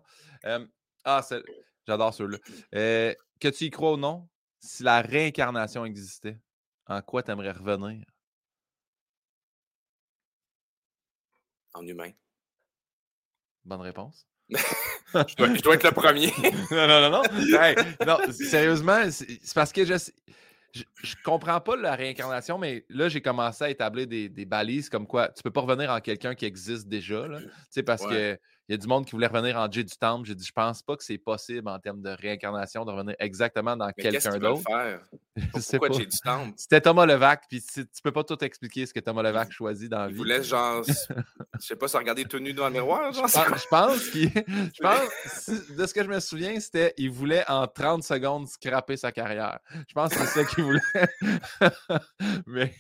ah, j'adore ceux-là. Euh, que tu y crois ou non, si la réincarnation existait, en quoi tu aimerais revenir? En humain. Bonne réponse. je, dois, être le premier. non, non, non, non. non sérieusement, c'est parce que je, je, je, comprends pas la réincarnation, mais là, j'ai commencé à établir des, balises comme quoi tu peux pas revenir en quelqu'un qui existe déjà. Là, parce que il y a du monde qui voulait revenir en J du Temple. J'ai dit, je pense pas que c'est possible en termes de réincarnation de revenir exactement dans quelqu'un d'autre. Pourquoi J du Temple? C'était Thomas Levac, puis tu peux pas tout expliquer ce que Thomas Levac choisit dans la vie. Il voulait genre, je sais pas, se regarder tout nu dans le miroir. Genre, je, pense, qu'il, je pense, de ce que je me souviens, c'était il voulait en 30 secondes scraper sa carrière. Je pense que c'est ça qu'il voulait. Mais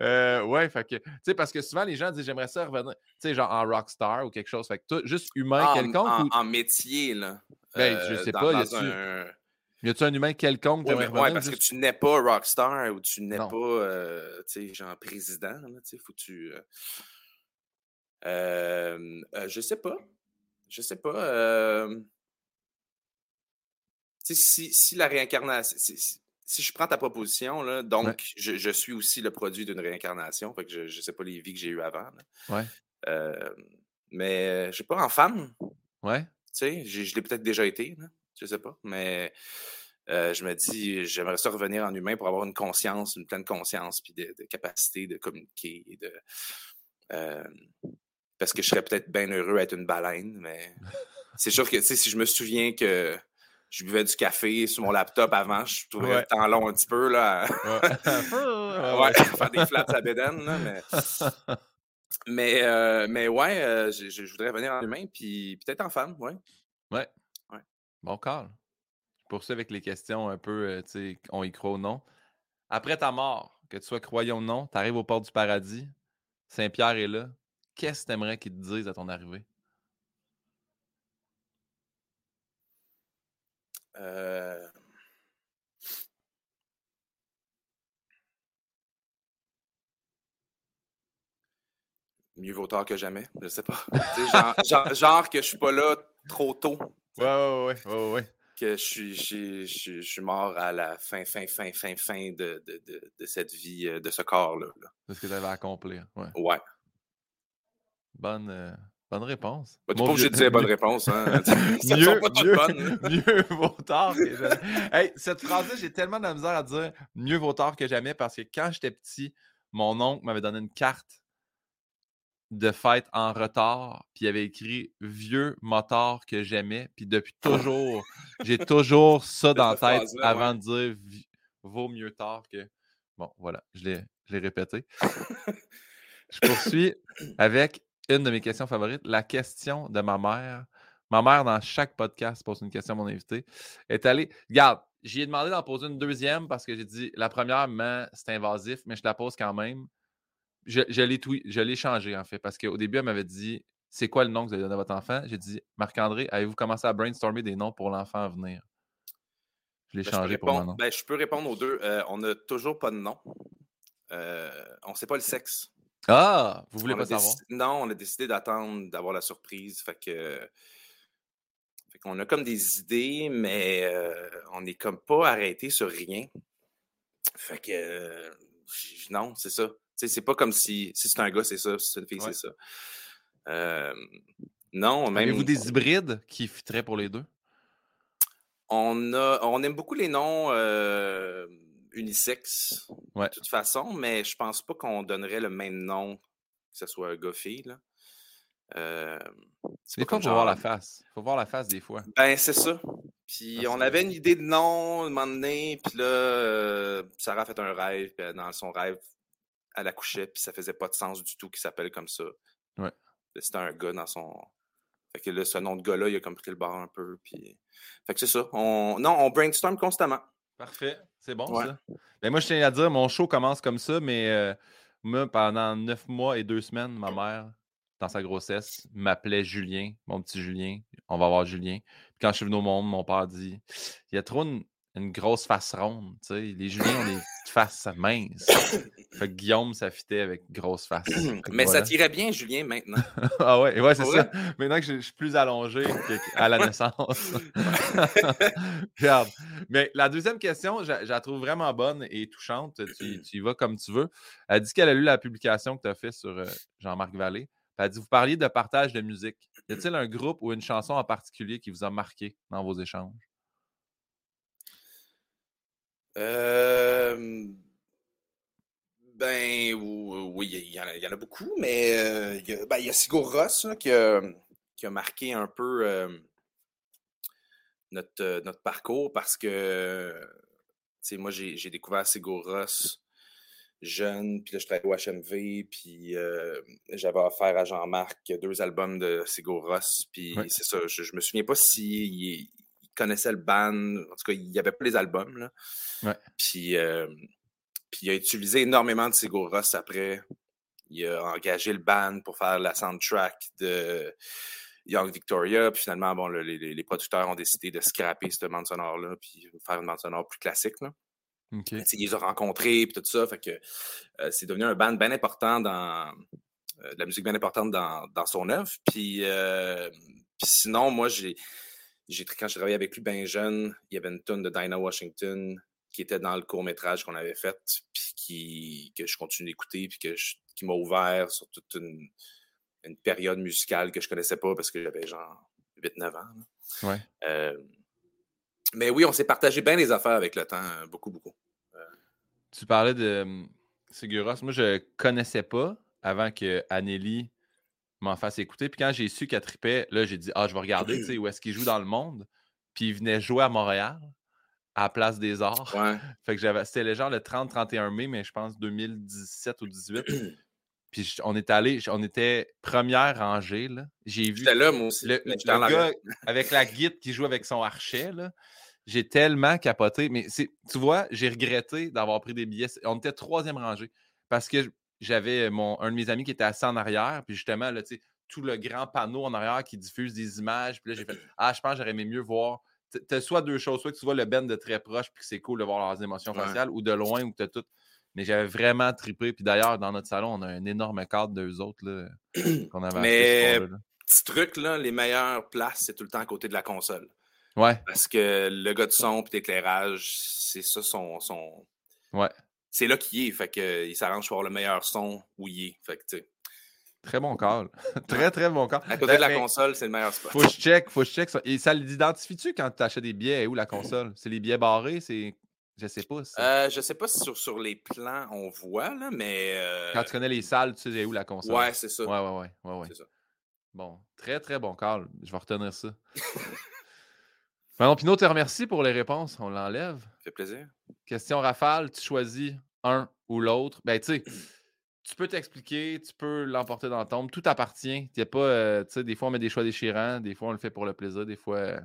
euh, ouais, fait que, tu sais, parce que souvent les gens disent j'aimerais ça revenir, tu sais, genre en rockstar ou quelque chose. Fait juste humain quelconque? En, métier, là. Ben, je euh, sais pas. y a-tu un... humain quelconque Oui, ouais, parce que tu n'es pas rockstar ou tu n'es pas, euh, tu sais, genre président, là, tu sais, faut que tu... Euh, je sais pas. Je sais pas. Si, si, la réincarnation... Si, je prends ta proposition, là, donc je, je, suis aussi le produit d'une réincarnation. Fait que je ne sais pas les vies que j'ai eues avant. Ouais. Mais je sais pas, en femme. Ouais. Tu sais, je l'ai peut-être déjà été, là, je sais pas. Mais je me dis, j'aimerais ça revenir en humain pour avoir une conscience, une pleine conscience, puis de, capacité de communiquer, de, parce que je serais peut-être bien heureux à être une baleine, mais c'est sûr que si je me souviens que je buvais du café sur mon laptop avant, je trouverais le temps long un petit peu là, ouais. faire des flaps à bédaine, là, mais... Mais, euh, mais ouais, euh, je, voudrais venir en humain, puis peut-être en femme, ouais. Ouais. ouais. Bon, Carl. Pour ça, avec les questions un peu, euh, tu sais, on y croit ou non. Après ta mort, que tu sois croyant ou non, tu arrives au port du paradis, Saint-Pierre est là. Qu'est-ce que tu aimerais qu'il te dise à ton arrivée? Euh... Mieux vaut tard que jamais, je sais pas. genre, genre, que je suis pas là trop tôt. Ouais, ouais, ouais, ouais, Que je suis, je, je, suis mort à la fin, fin, fin, fin, fin de, de, de, cette vie, euh, de ce corps-là. C'est ce que tu avais accompli. Ouais. ouais. Bonne, euh, bonne réponse. Bah, tu pas obligé de dire bonne réponse. Hein? mieux, pas mieux, bonnes. mieux vaut tard que jamais. hey, cette phrase-là, j'ai tellement de misère à dire mieux vaut tard que jamais parce que quand j'étais petit, mon oncle m'avait donné une carte de fête en retard, puis il avait écrit vieux motard que j'aimais, puis depuis toujours, j'ai toujours ça dans la tête avant de dire vaut mieux tard que. Bon, voilà, je l'ai répété. je poursuis avec une de mes questions favorites, la question de ma mère. Ma mère, dans chaque podcast, pose une question à mon invité. est allée. Regarde, j'y ai demandé d'en poser une deuxième parce que j'ai dit la première, c'est invasif, mais je la pose quand même. Je, je l'ai changé, en fait, parce qu'au début, elle m'avait dit C'est quoi le nom que vous avez donné à votre enfant J'ai dit Marc-André, avez-vous commencé à brainstormer des noms pour l'enfant à venir Je l'ai ben, changé pour mon nom. Ben, je peux répondre aux deux. Euh, on n'a toujours pas de nom. Euh, on ne sait pas le sexe. Ah Vous voulez pas savoir? Non, on a décidé d'attendre d'avoir la surprise. Fait que. Fait qu'on a comme des idées, mais euh, on n'est comme pas arrêté sur rien. Fait que. non, c'est ça. C'est pas comme si, si c'est un gars, c'est ça, si c'est une fille, c'est ça. Euh, non, même. Avez-vous des hybrides qui fitteraient pour les deux? On, a, on aime beaucoup les noms euh, unisexes, de toute façon, mais je pense pas qu'on donnerait le même nom, que ce soit un gars-fille. Euh, des fois, il faut voir la face. Il faut voir la face des fois. Ben, c'est ça. Puis on avait une idée de nom, un moment donné, puis là, euh, Sarah a fait un rêve, puis dans son rêve, elle accouchait, puis ça faisait pas de sens du tout qu'il s'appelle comme ça. Ouais. C'était un gars dans son. Fait que là, ce nom de gars-là, il a comme pris le bar un peu. Puis... Fait que c'est ça. On... Non, on brainstorm constamment. Parfait. C'est bon, ça. Ben, moi, je tiens à dire, mon show commence comme ça, mais euh, moi, pendant neuf mois et deux semaines, ma mère, dans sa grossesse, m'appelait Julien, mon petit Julien. On va voir Julien. Puis quand je suis venu au monde, mon père dit Il y a trop une, une grosse face ronde. Tu sais. Les Juliens ont des faces minces. Fait que Guillaume, ça fitait avec grosse face. Mais ça tirait bien, Julien, maintenant. ah ouais, ouais c'est ça. Maintenant que je, suis plus allongé qu'à la naissance. Regarde. Mais la deuxième question, je, la trouve vraiment bonne et touchante. Tu, y vas comme tu veux. Elle dit qu'elle a lu la publication que tu as faite sur euh, Jean-Marc Vallée. Elle dit Vous parliez de partage de musique. Y a-t-il un groupe ou une chanson en particulier qui vous a marqué dans vos échanges? Euh, ben oui, il y, en a, beaucoup, mais euh, il, y a, ben, Sigur Ross qui, a, marqué un peu euh, notre, notre parcours parce que moi j'ai découvert Sigur Ross jeune, puis là je travaillais au HMV, puis j'avais offert à Jean-Marc deux albums de Sigur Ross, puis c'est ça, je, je, me souviens pas s'il connaissait le band, en tout cas il n'y avait pas les albums, là. Puis, euh, puis il a utilisé énormément de Sigur Ross après. Il a engagé le band pour faire la soundtrack de Young Victoria. Puis finalement, bon, les, producteurs ont décidé de scraper cette bande sonore-là, puis faire une bande sonore plus classique. Là. Ils les ont rencontrés, puis tout ça. Fait que euh, c'est devenu un band bien important dans. Euh, de la musique bien importante dans, dans son œuvre. Puis, puis sinon, moi, j'ai. Quand j'ai travaillé avec lui bien jeune, il y avait une tonne de Dinah Washington, qui était dans le court-métrage qu'on avait fait, puis qui, que je continue d'écouter, puis que qui m'a ouvert sur toute une, une, période musicale que je connaissais pas parce que j'avais genre 8-9 ans. Ouais. Euh, mais oui, on s'est partagé bien les affaires avec le temps, beaucoup, beaucoup. Euh, tu parlais de hum, Seguros. Moi, je connaissais pas avant que Anneli m'en fasse écouter. Puis quand j'ai su qu'elle tripait, là, j'ai dit Ah, je vais regarder, tu sais, où est-ce qu'il joue dans le monde. Puis il venait jouer à Montréal, à Place des Arts. Fait que j'avais. C'était le genre le 30-31 mai, mais je pense 2017 ou 2018. Puis on est allé, on était première rangée. Là. J'ai vu. J'étais là, moi aussi. Le, gars avec la guide qui joue avec son archet. Là. J'ai tellement capoté. Mais tu vois, j'ai regretté d'avoir pris des billets. On était troisième rangée. Parce que j'avais mon, un de mes amis qui était assis en arrière. Puis justement, là, tout le grand panneau en arrière qui diffuse des images. Puis là, j'ai fait Ah, je pense que j'aurais aimé mieux voir. Tu as soit deux choses, soit que tu vois le Ben de très proche, puis que c'est cool de voir leurs émotions faciales, ou de loin, où tu as tout. Mais j'avais vraiment trippé. Puis d'ailleurs, dans notre salon, on a un énorme cadre d'eux autres qu'on avait Mais, petit truc, là, les meilleures places, c'est tout le temps à côté de la console. Ouais. Parce que le gars de son et d'éclairage, c'est ça son, son. Ouais. C'est là qu'il est. Fait que, il s'arrange pour avoir le meilleur son où il est. Fait que, Très bon call. très, très bon call. À côté de la console, c'est le meilleur spot. Faut que je check, faut que je check ça. Et ça l'identifie-tu quand tu achètes des billets? Où la console? C'est les billets barrés? C'est. Je sais pas. Euh, je sais pas si sur, sur les plans on voit, là, mais. Euh... Quand tu connais les salles, tu sais où la console. Ouais, c'est ça. Ouais, ouais, ouais. ouais, ouais. C'est ça. Bon, très, très bon call. Je vais retenir ça. Manon Pinot te remercie pour les réponses. On l'enlève. Ça fait plaisir. Question rafale, tu choisis un ou l'autre. Ben, tu sais, tu peux t'expliquer, tu peux l'emporter dans le tombe. Tout appartient. Pas, euh, tu sais, des fois, on met des choix déchirants, des fois, on le fait pour le plaisir, des fois. Euh,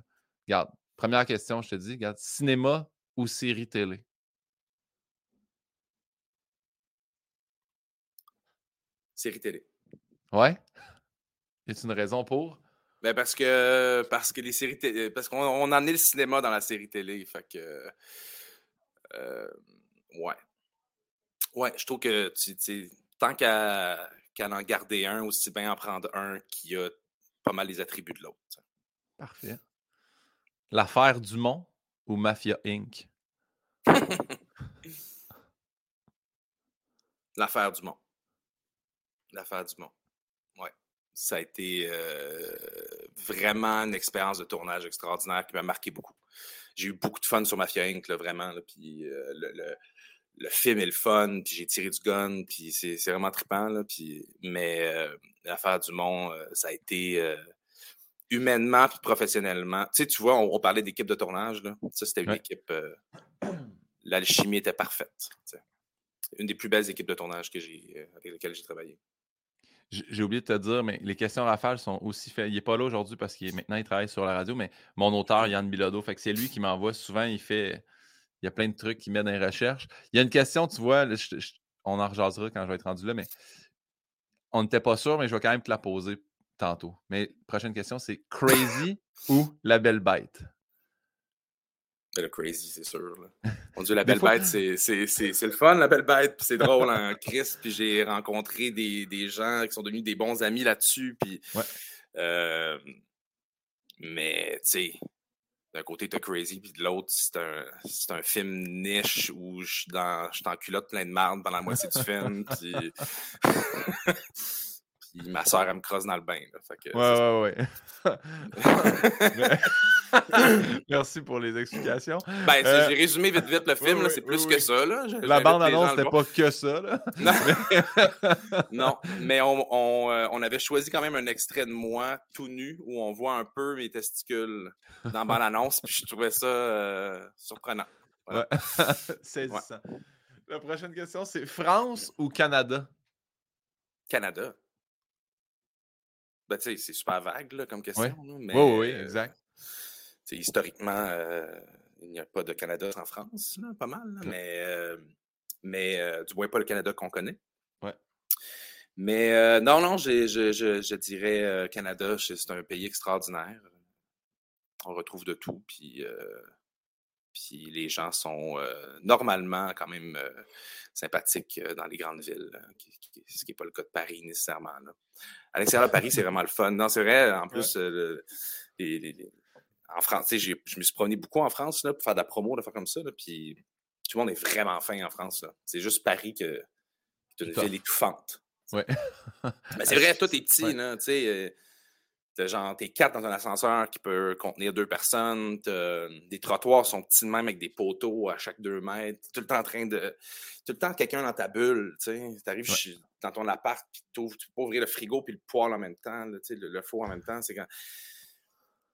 regarde, première question, je te dis, regarde, cinéma ou série télé? Série télé. Ouais? Y a une raison pour? Ben parce que parce que les séries parce qu'on on en est le cinéma dans la série télé. Fait que euh, ouais. Ouais, je trouve que tu, tant qu'à en garder un, aussi bien en prendre un qui a pas mal les attributs de l'autre. Parfait. L'affaire Dumont ou Mafia Inc? L'affaire Dumont. L'affaire Dumont ça a été euh, vraiment une expérience de tournage extraordinaire qui m'a marqué beaucoup. J'ai eu beaucoup de fun sur Mafia Inc., là, vraiment. puis euh, le, film est le fun, puis j'ai tiré du gun, puis c'est vraiment trippant. Là, puis, mais euh, l'affaire du monde, ça a été humainement puis professionnellement. Tu sais, tu vois, on, parlait d'équipe de tournage. Là. Ça, c'était une équipe. L'alchimie était parfaite. Une des plus belles équipes de tournage que avec lesquelles j'ai travaillé. J'ai oublié de te dire, mais les questions rafales sont aussi faites. Il n'est pas là aujourd'hui parce qu'il maintenant il travaille sur la radio, mais mon auteur, Yann Bilodeau, fait que c'est lui qui m'envoie souvent. Il fait. Il y a plein de trucs qu'il met dans les recherches. Il y a une question, tu vois, on en rejasera quand je vais être rendu là, mais on n'était pas sûr, mais je vais quand même te la poser tantôt. Mais prochaine question, c'est Crazy ou La Belle Bête? Le crazy, c'est sûr. Mon Dieu, la belle bête, c'est le fun, la belle bête, puis c'est drôle en Chris, puis j'ai rencontré des, des, gens qui sont devenus des bons amis là-dessus, puis... Euh, mais, tu sais, d'un côté, t'as Crazy, puis de l'autre, c'est un, un film niche où je suis dans, je suis en culotte plein de marde pendant la moitié du film, puis... ma soeur, elle me crosse dans le bain. ouais, ouais, ouais. Merci pour les explications. Ben, euh, j'ai résumé vite vite le film, c'est plus que ça. Là. La bande-annonce, c'était pas que ça. Là. Non. mais on, euh, on, avait choisi quand même un extrait de moi tout nu où on voit un peu mes testicules dans la bande-annonce, puis je trouvais ça euh, surprenant. Voilà. Saisissant. La prochaine question, c'est France ou Canada? Canada. Ben, tu sais, c'est super vague là, comme question. Oui, oui, oui, exact. historiquement, euh, il n'y a pas de Canada en France, pas mal, mais, euh, mais euh, du moins pas le Canada qu'on connaît. Ouais. Mais non, non, je, je, je, dirais Canada, c'est un pays extraordinaire. On retrouve de tout, puis, puis les gens sont normalement quand même sympathiques dans les grandes villes, ce qui n'est pas le cas de Paris nécessairement. Là. À l'extérieur de Paris, c'est vraiment le fun. Non, c'est vrai, en plus, en France, je me suis promené beaucoup en France là, pour faire de la promo, de faire comme ça. Puis tout le monde est vraiment fin en France. C'est juste Paris que est une ville étouffante. Ouais. Mais c'est vrai, tout est petit. Là, euh, T'as genre, t'es quatre dans un ascenseur qui peut contenir deux personnes. Des trottoirs sont petits même avec des poteaux à chaque deux mètres. Tout le temps en train de. Tout le temps quelqu'un dans ta bulle. Tu arrives dans ton appart, puis tu peux ouvrir le frigo puis le poêle en même temps, le, le four en même temps. C'est quand.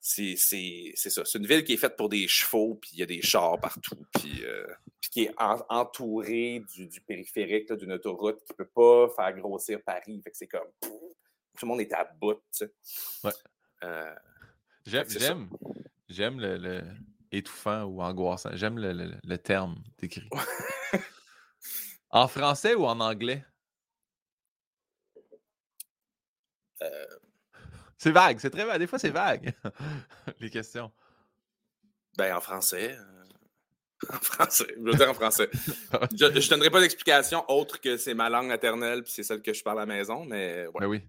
C'est ça. C'est une ville qui est faite pour des chevaux, puis il y a des chars partout, puis, euh, qui est entourée du, périphérique, d'une autoroute qui ne peut pas faire grossir Paris. Fait que c'est comme tout le monde est à bout, tu sais. Ouais. Euh, j'aime, j'aime, le, étouffant ou angoissant. J'aime le, terme décrit. en français ou en anglais? Euh. C'est vague, c'est très vague. Des fois, c'est vague, les questions. Ben, en français. Euh, En français. Je veux dire en français. Je ne donnerai pas d'explication autre que c'est ma langue maternelle puis c'est celle que je parle à la maison, mais ouais, ben oui.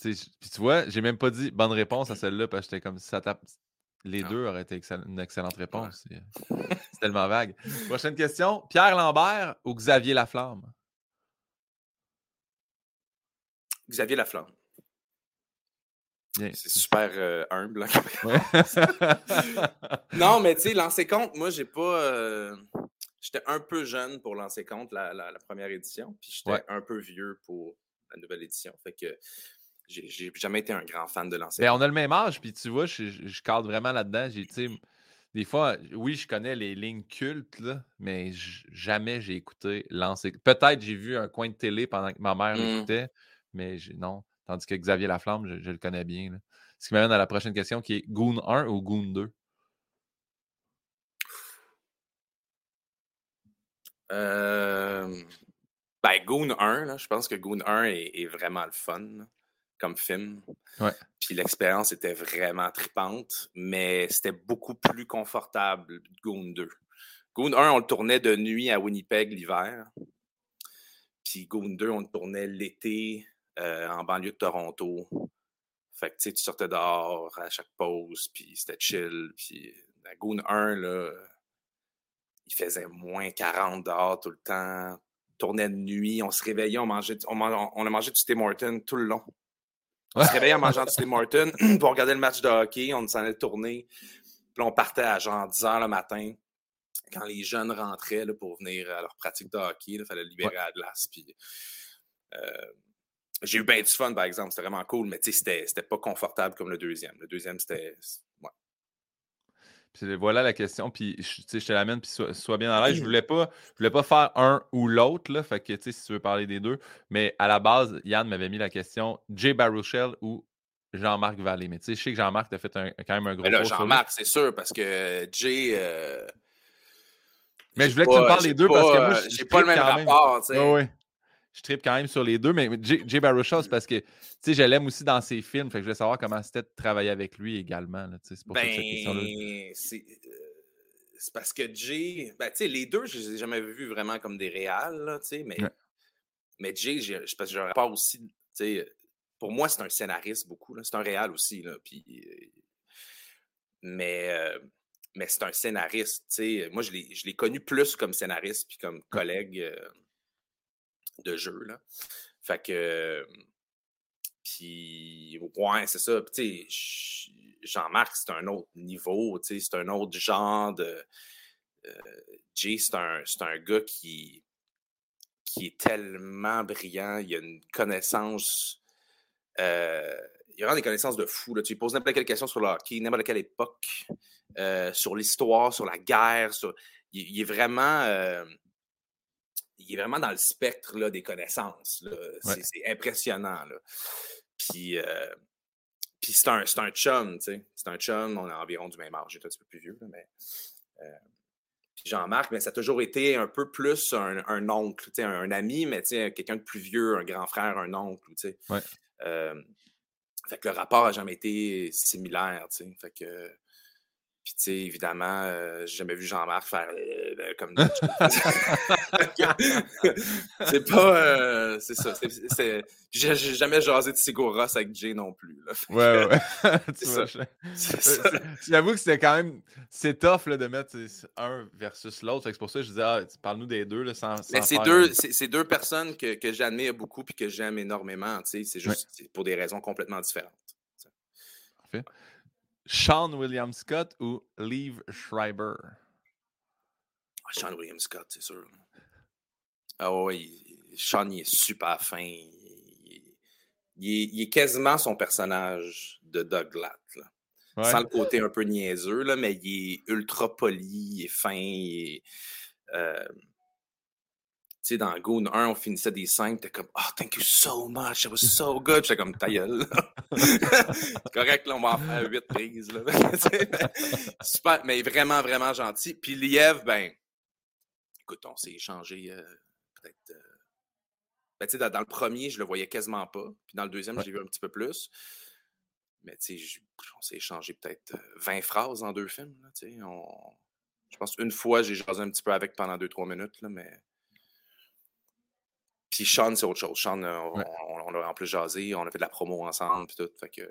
Puis tu vois, j'ai même pas dit bonne réponse à celle-là parce que j'étais comme ça tape. Les deux auraient été une excellente réponse. C'est tellement vague. Prochaine question. Pierre Lambert ou Xavier Laflamme? Xavier Laflamme. C'est super euh, humble. non, mais tu sais, lancer compte, moi, j'ai pas. Euh, j'étais un peu jeune pour lancer compte la, la, première édition, puis j'étais un peu vieux pour la nouvelle édition. Fait que j'ai jamais été un grand fan de lancer ben, On a le même âge, puis tu vois, je, je cadre vraiment là-dedans. Des fois, oui, je connais les lignes cultes, là, mais jamais j'ai écouté lancer. Peut-être j'ai vu un coin de télé pendant que ma mère mmh. l'écoutait, mais non. Tandis que Xavier Laflamme, je, le connais bien. Ce qui m'amène à la prochaine question qui est Goon 1 ou Goon 2? Euh, ben, Goon 1, je pense que Goon 1 est, vraiment le fun comme film. Puis l'expérience était vraiment tripante, mais c'était beaucoup plus confortable Goon 2. Goon 1, on le tournait de nuit à Winnipeg l'hiver. Puis Goon 2, on le tournait l'été euh, en banlieue de Toronto. Fait que, tu sais, tu sortais dehors à chaque pause, puis c'était chill. Puis la Goon 1, là, il faisait moins 40 dehors tout le temps. Tournait de nuit, on se réveillait, on mangeait, on, on a mangé du Tim Horton tout le long. On se réveillait en mangeant du Tim Horton pour regarder le match de hockey, on s'en allait tourner. Puis on partait à genre 10 h le matin quand les jeunes rentraient là, pour venir à leur pratique de hockey. Il fallait libérer la glace. Puis, euh, j'ai eu bien du fun, par exemple. C'était vraiment cool, mais c'était, c'était pas confortable comme le deuxième. Le deuxième, c'était. Ouais. voilà la question. Puis je te l'amène, puis sois, bien dans l'aise. Je voulais pas, je voulais pas faire un ou l'autre, là. Fait que si tu veux parler des deux. Mais à la base, Yann m'avait mis la question Jay Baruchel ou Jean-Marc Vallée? Mais tu sais, je sais que Jean-Marc t'a fait quand même un gros. Mais là, Jean-Marc, c'est sûr, parce que Jay. Euh, mais je voulais que tu me parles des deux parce que moi, j'ai pas le même rapport. tu sais je tripe quand même sur les deux, mais Jay Baruchel, c'est parce que je l'aime aussi dans ses films. Fait que je voulais savoir comment c'était de travailler avec lui également. C'est pour ben, cette question-là. Euh, c'est parce que Jay, ben, les deux, je les ai jamais vus vraiment comme des réals, mais, mais Jay, parce que j'ai un rapport aussi. Pour moi, c'est un scénariste beaucoup. C'est un réal aussi. Là, euh, mais. Euh, mais c'est un scénariste. Moi, je l'ai connu plus comme scénariste puis comme collègue de jeu. Là. Fait que. Puis, ouais, c'est ça. Tu sais, Jean-Marc, c'est un autre niveau, tu sais, c'est un autre genre de. Euh, Jay, c'est un, un gars qui, qui est tellement brillant. Il a une connaissance. Euh, il a vraiment des connaissances de fou. Là. Tu lui poses n'importe quelle question sur le hockey, n'importe quelle époque, euh, sur l'histoire, sur la guerre. Il, est vraiment. Il est vraiment dans le spectre là, des connaissances. C'est impressionnant. Là. Puis, euh, puis c'est un, un chum, tu sais. C'est un chum, on a environ du même âge, j'étais un petit peu plus vieux, mais. Euh, Jean-Marc, mais ça a toujours été un peu plus un, un oncle, un, un ami, mais quelqu'un de plus vieux, un grand frère, un oncle. Ouais. Euh, fait que le rapport n'a jamais été similaire. Fait que puis, tu sais, évidemment, euh, j'ai jamais vu Jean-Marc faire euh, ben, comme. c'est pas. Euh, c'est ça. J'ai jamais jasé de Sigouros avec Jay non plus. Là. Ouais, ouais. J'avoue que c'était quand même. C'est tough là, de mettre un versus l'autre. C'est pour ça que je disais, ah, parle-nous des deux. Là, sans, sans c'est deux, deux, personnes que, que j'admire beaucoup et que j'aime énormément. C'est juste pour des raisons complètement différentes. Parfait. Sean William Scott ou Leave Schreiber? Ah, Sean William Scott, c'est sûr. Ah oui, Sean, il est super fin. Il, est, quasiment son personnage de Doug Glatt. Sans le côté un peu niaiseux, là, mais il est ultra poli, il est fin, il est, euh, sais, dans Goon 1, on finissait des scènes, t'es comme, oh, thank you so much, it was so good. J'étais comme, ta gueule. c'est correct, là, on va en faire huit prises. Là. Super, mais vraiment, vraiment gentil. Puis Liev, ben, écoute, on s'est échangé euh, peut-être. Euh, ben, tu sais, dans, le premier, je le voyais quasiment pas. Puis dans le deuxième, j'ai vu un petit peu plus. Mais tu sais, on s'est échangé peut-être 20 euh, phrases en deux films. Tu sais, on... Je pense une fois, j'ai jasé un petit peu avec pendant 2-3 minutes, là, mais puis Sean, c'est autre chose. Sean, euh, on, a en plus jasé, on a fait de la promo ensemble, puis tout. Fait que,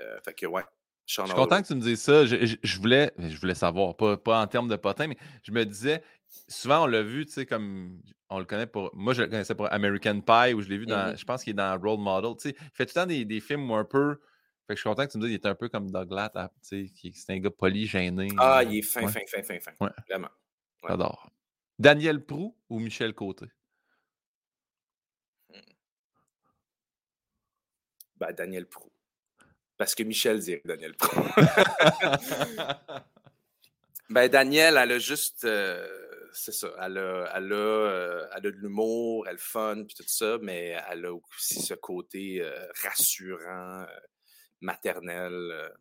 euh, fait que ouais. Sean je suis content que tu me dises ça. Je, voulais, je voulais savoir, pas, pas en termes de potin, mais je me disais, souvent on l'a vu, tu sais, comme on le connaît pour. Moi, je le connaissais pour American Pie, où je l'ai vu dans. Mm-hmm. Je pense qu'il est dans Role Model. Tu sais, il fait tout le temps des, des films où un peu. Fait que je suis content que tu me dises qu'il est un peu comme Doug Latt, hein, tu sais, c'est un gars poli, gêné. Ah, il est fin, fin, fin, fin, fin. Ouais. Vraiment. J'adore. Daniel Prou ou Michel Côté? Ben, Daniel Prou. Parce que Michel dit Daniel Prou. ben, Daniel, elle a juste. Euh, c'est ça. Elle a, elle, a, euh, elle a de l'humour, elle fun, puis tout ça, mais elle a aussi ce côté euh, rassurant, maternel.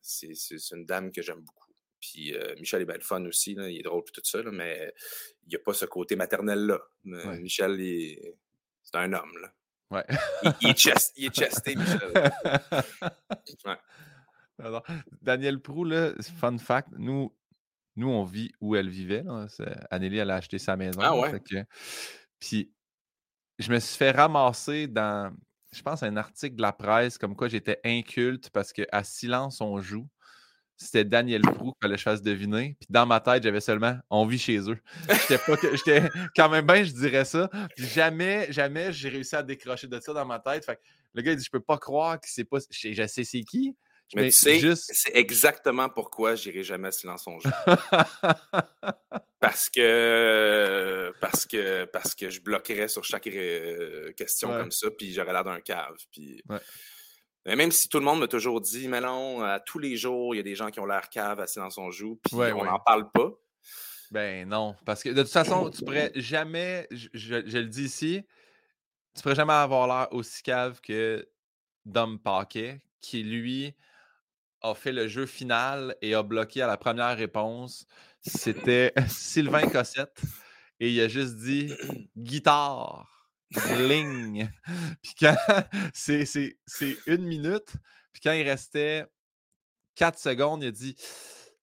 c'est une dame que j'aime beaucoup. Puis Michel est bien fun aussi, là, il est drôle, puis tout ça, mais il n'y a pas ce côté maternel-là. Michel, c'est un homme. Là. Ouais. il, est chest, il, est chesté, Michel. Ouais. Daniel Prou, là, fun fact, nous, nous, on vit où elle vivait. Là. Anneli, elle a acheté sa maison. Ah ouais. puis, je me suis fait ramasser dans, je pense, un article de la presse comme quoi j'étais inculte parce qu'à silence, on joue c'était Daniel Prou qu'il fallait que je fasse deviner. Puis dans ma tête, j'avais seulement on vit chez eux. J'étais pas j'étais quand même bien, je dirais ça. Puis jamais, jamais j'ai réussi à décrocher de ça dans ma tête. Fait le gars il dit Je peux pas croire que c'est pas. Je, sais c'est qui. Mais, tu sais, juste... c'est exactement pourquoi j'irai jamais à Silence on parce que parce que parce que je bloquerais sur chaque euh, question comme ça, puis j'aurais l'air d'un cave. Puis mais même si tout le monde m'a toujours dit, mais non, à tous les jours, il y a des gens qui ont l'air cave assis dans son joue, puis on n'en parle pas. Ben non, parce que de toute façon, tu pourrais jamais, je, le dis ici, tu pourrais jamais avoir l'air aussi cave que Dom Paquet, qui lui a fait le jeu final et a bloqué à la première réponse. C'était Sylvain Cossette et il a juste dit guitare ligne. Puis quand c'est, une minute, puis quand il restait quatre secondes, il a dit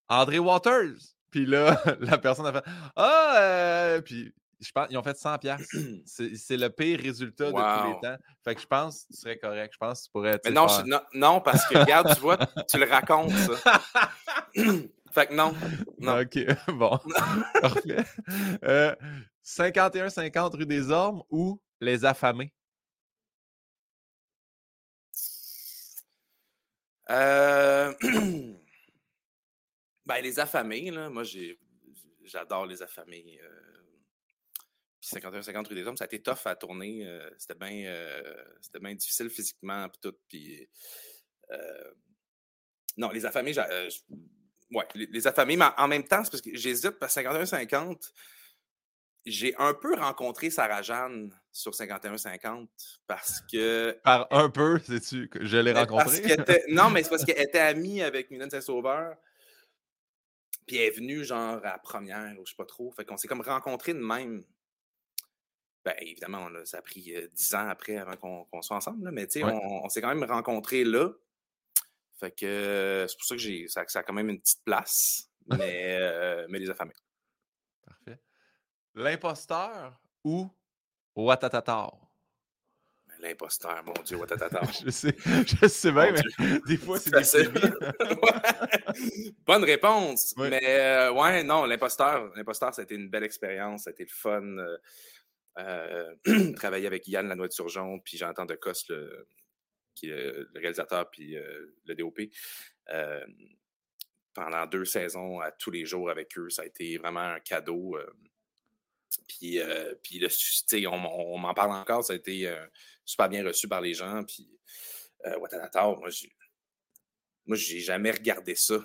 André Waters. Puis là, la personne a fait Ah, euh, puis je pense ils ont fait 100 pièces. C'est, le pire résultat de tous les temps. Fait que je pense que tu serais correct. Je pense que tu pourrais. Mais non, non, parce que regarde, tu vois, tu le racontes, ça. fait que non. non. OK, bon. Parfait. Euh, 51-50 rue des Ormes ou les affamés? Euh... ben, les affamés, là, moi, j'adore les affamés. Euh... Puis 51-50 rue des Hommes, ça a été tough à tourner. Euh, c'était bien bien difficile physiquement, puis tout. Non, les affamés, ouais, les, les, affamés, mais en même temps, c'est parce que j'hésite, parce que 51-50, j'ai un peu rencontré Sarah Jeanne sur 51-50 parce que. Par un peu, sais-tu que je l'ai ben, rencontrée? non, mais c'est parce qu'elle était amie avec Mylène Saint-Sauveur. Puis elle est venue, genre, à la première, ou je sais pas trop. Fait qu'on s'est comme rencontrés de même. Ben, évidemment, ça a pris euh, dix ans après avant qu'on soit ensemble, mais tu sais, on, s'est quand même rencontrés là. Fait que c'est pour ça que j'ai ça, a quand même une petite place, mais, euh, mais les affamés. Parfait. L'imposteur ou Watatatar? Ben, l'imposteur, mon Dieu, Watatatar. je sais, je sais bien, mais des fois, c'est difficile. Bonne réponse. Mais euh, ouais, non, l'imposteur, l'imposteur, ça a été une belle expérience, ça a été le fun. Euh, euh travailler avec Yann Lanois de Surgeon, puis j'entends de Coste, le, qui est le réalisateur puis le DOP, pendant deux saisons à tous les jours avec eux. Ça a été vraiment un cadeau. Puis, puis le, on, on m'en parle encore, ça a été super bien reçu par les gens. Puis, Watanator, moi, j'ai, moi, j'ai jamais regardé ça.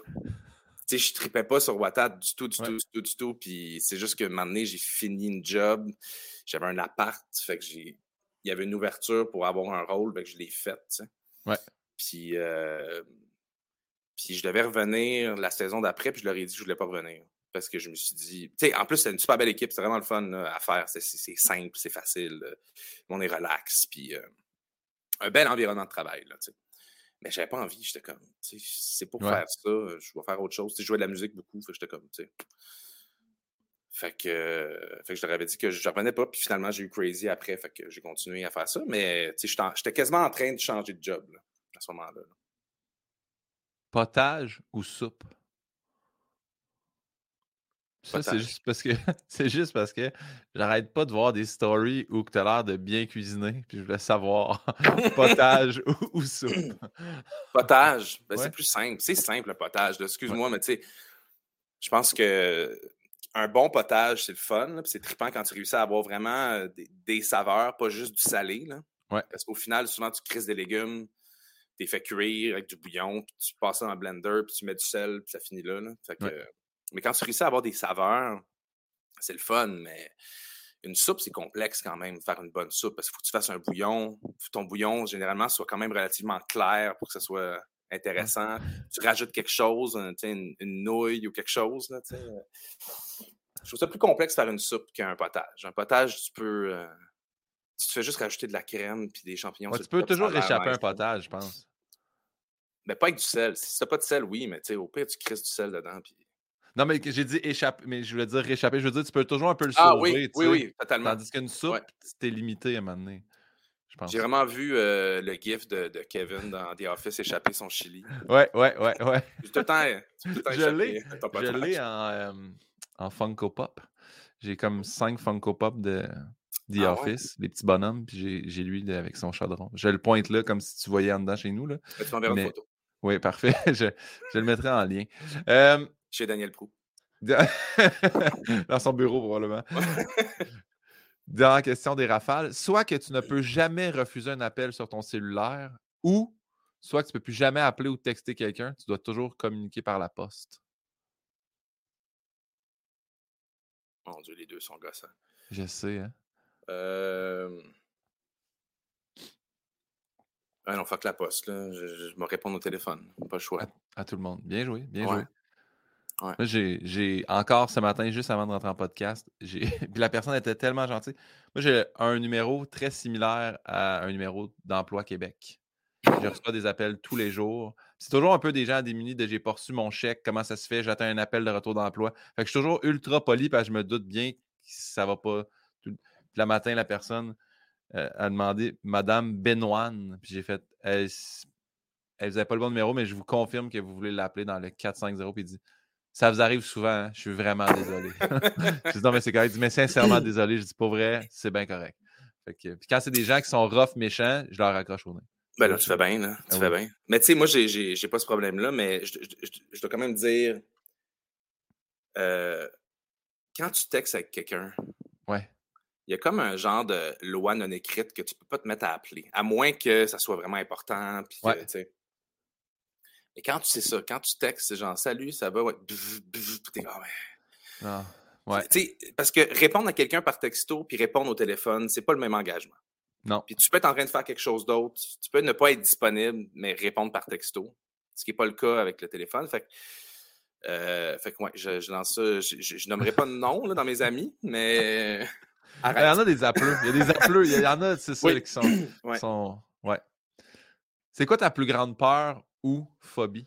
Tu sais, je tripais pas sur Wattad du tout, du tout, du tout, du tout. Puis c'est juste que un moment donné, j'ai fini une job. J'avais un appart. Fait que j'ai. Il y avait une ouverture pour avoir un rôle, fait que je l'ai fait, tu sais. Ouais. Puis, puis je devais revenir la saison d'après, puis je leur ai dit que je voulais pas revenir. Parce que je me suis dit. Tu sais, en plus, c'est une super belle équipe, c'est vraiment le fun à faire. C'est simple, c'est facile. On est relax, puis un bel environnement de travail, là, tu sais. Mais j'avais pas envie. J'étais comme, c'est pour faire ça, je vais faire autre chose. Je jouais de la musique beaucoup, j'étais comme, tu sais. Fait que, fait que je leur avais dit que je n'apprenais pas, puis finalement, j'ai eu Crazy après, fait que j'ai continué à faire ça. Mais j'étais quasiment en train de changer de job à ce moment-là. Potage ou soupe? Ça, c'est juste parce que c'est juste parce que j'arrête pas de voir des stories où tu as l'air de bien cuisiner, puis je voulais savoir potage ou, soupe. Potage, ben, c'est plus simple. C'est simple le potage. Excuse-moi, mais tu sais, je pense que un bon potage, c'est le fun. C'est trippant quand tu réussis à avoir vraiment des, saveurs, pas juste du salé. Là. Parce qu'au final, souvent, tu crises des légumes, tu les fais cuire avec du bouillon, puis tu passes ça dans le blender, puis tu mets du sel, puis ça finit là. Fait que, mais quand tu réussis à avoir des saveurs, c'est le fun, mais une soupe, c'est complexe quand même, faire une bonne soupe, parce qu'il faut que tu fasses un bouillon. Ton bouillon, généralement, soit quand même relativement clair pour que ce soit intéressant. Tu rajoutes quelque chose, une, nouille ou quelque chose. Là, je trouve ça plus complexe de faire une soupe qu'un potage. Un potage, tu peux. Euh, tu te fais juste rajouter de la crème puis des champignons. tu peux toujours échapper un potage, je pense. Mais pas avec du sel. Si tu n'as pas de sel, oui, mais au pire, tu crisses du sel dedans. Puis non, mais j'ai dit échapper, mais je voulais dire réchapper. Je veux dire, tu peux toujours un peu le sauver. Ah oui, oui, oui, totalement. Tandis qu'une soupe, c'était limité à un moment donné. J'ai vraiment vu euh, le gif de, de, Kevin dans The Office échapper son chili. Ouais, ouais, ouais, ouais. tout le temps, je l'ai, je l'ai en, euh, en Funko Pop. J'ai comme cinq Funko Pop de The ah Office, les petits bonhommes, puis j'ai lui avec son chaudron. Je le pointe là comme si tu voyais en dedans chez nous. Là. Tu m'enverras une photo? Oui, parfait. je, je, le mettrai en lien. Euh, chez Daniel Prou. Dans son bureau, probablement. Dans la question des rafales, soit que tu ne peux jamais refuser un appel sur ton cellulaire ou soit que tu ne peux plus jamais appeler ou texter quelqu'un, tu dois toujours communiquer par la poste. Mon Dieu, les deux sont gossants. Je sais, hein. Euh... Ah non, fuck la poste, là. Je, je, me réponds au téléphone. Pas le choix. À, tout le monde. Bien joué, bien joué. Moi, j'ai encore ce matin, juste avant de rentrer en podcast, puis la personne était tellement gentille. Moi, j'ai un numéro très similaire à un numéro d'emploi Québec. Je reçois des appels tous les jours. C'est toujours un peu des gens démunis de j'ai pas reçu mon chèque, comment ça se fait, j'attends un appel de retour d'emploi. Fait que je suis toujours ultra poli parce que je me doute bien que ça va pas. Puis le matin, la personne euh, a demandé Madame Benoine. Puis j'ai fait elle, vous n'avez pas le bon numéro, mais je vous confirme que vous voulez l'appeler dans le 450. Puis il dit ça vous arrive souvent, hein? je suis vraiment désolé. je dis non, mais c'est correct. Je dis, mais sincèrement désolé. Je dis pas vrai, c'est bien correct. puis quand c'est des gens qui sont rough, méchants, je leur accroche au nez. Ben là, tu fais bien, là. Tu ah fais bien. Mais tu sais, moi, j'ai pas ce problème-là, mais je, dois quand même dire. Euh, quand tu textes avec quelqu'un, ouais. il y a comme un genre de loi non écrite que tu peux pas te mettre à appeler, à moins que ça soit vraiment important. Puis ouais. Et quand tu sais ça, quand tu textes, c'est genre salut, ça va, ouais, t'es ah ouais. ouais. Parce que répondre à quelqu'un par texto puis répondre au téléphone, c'est pas le même engagement. Non. Puis tu peux être en train de faire quelque chose d'autre, tu peux ne pas être disponible, mais répondre par texto, ce qui n'est pas le cas avec le téléphone. Fait que, euh, fait que ouais, je, lance ça. Je, je, nommerai pas de nom là, dans mes amis, mais. Il y en a des appeleux. Il y a des appeleux. Il y en a, c'est ça, qui sont. ouais. sont... ouais. C'est quoi ta plus grande peur ou phobie?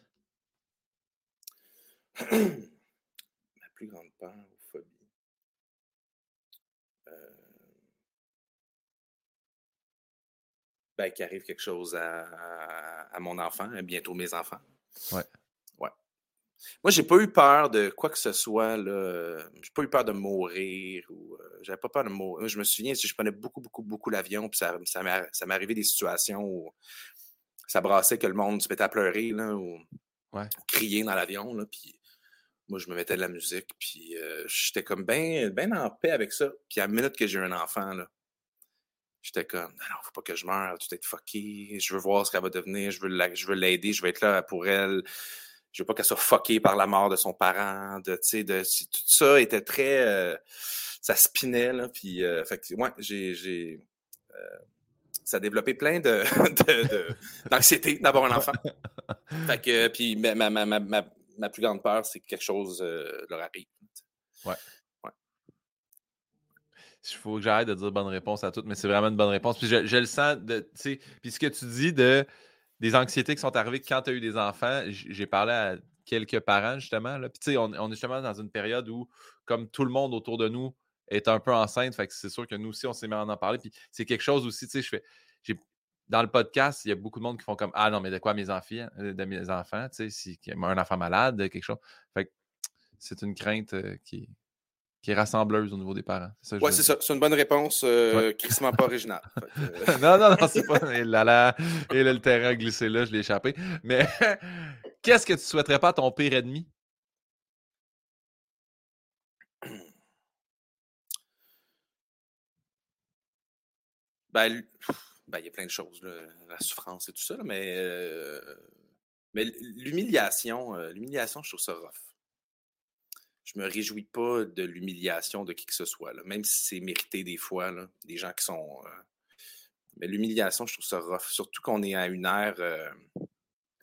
Ma plus grande peur ou phobie? Euh... Ben, qu'il arrive quelque chose à, à, mon enfant, bientôt mes enfants. Ouais. Ouais. Moi, j'ai pas eu peur de quoi que ce soit. Là. J'ai pas eu peur de mourir ou euh, j'avais pas peur de mourir. Je me souviens, je prenais beaucoup, beaucoup, beaucoup l'avion, puis ça, ça m'est arrivé des situations où ça brassait que le monde se mettait à pleurer là, ou, crier dans l'avion. Puis moi, je me mettais de la musique, puis euh, j'étais comme bien ben en paix avec ça. Puis à la minute que j'ai eu un enfant, là, j'étais comme, non, non, faut pas que je meure, tout est fucké, je veux voir ce qu'elle va devenir, je veux l'aider, je veux être là pour elle. Je veux pas qu'elle soit fuckée par la mort de son parent, de, de, tout ça était très, euh, ça spinait, là, puis, euh, fait que, ouais, j'ai, ça a développé plein de, d'anxiété d'avoir un enfant. fait que, puis ma, ma, ma, ma, plus grande peur, c'est que quelque chose euh, leur arrive. Ouais. ouais. Il faut que j'arrête de dire bonne réponse à tout, mais c'est vraiment une bonne réponse. Puis je, je le sens, de, puis ce que tu dis de des anxiétés qui sont arrivées quand tu as eu des enfants, j'ai parlé à quelques parents justement. Là. Puis tu sais, on, on, est justement dans une période où, comme tout le monde autour de nous, est un peu enceinte. Fait que c'est sûr que nous aussi, on s'est mis à en parler. Puis c'est quelque chose aussi, tu sais, je fais. Dans le podcast, il y a beaucoup de monde qui font comme Ah non, mais de quoi mes enfants, euh, de mes enfants, tu sais, si un enfant malade, quelque chose. Fait que c'est une crainte euh, qui, qui est rassembleuse au niveau des parents. Oui, c'est ça. C'est une bonne réponse, euh, pas originale. Non, non, non, c'est pas. Et là, là, et là, le terrain glissé là, je l'ai échappé. Mais qu'est-ce que tu souhaiterais pas à ton pire ennemi? Ben, ben, il y a plein de choses, la souffrance et tout ça, mais, euh, mais l'humiliation, euh, l'humiliation, je trouve ça rough. Je me réjouis pas de l'humiliation de qui que ce soit, là, même si c'est mérité des fois, là, des gens qui sont. Euh, mais l'humiliation, je trouve ça rough. Surtout qu'on est à une ère,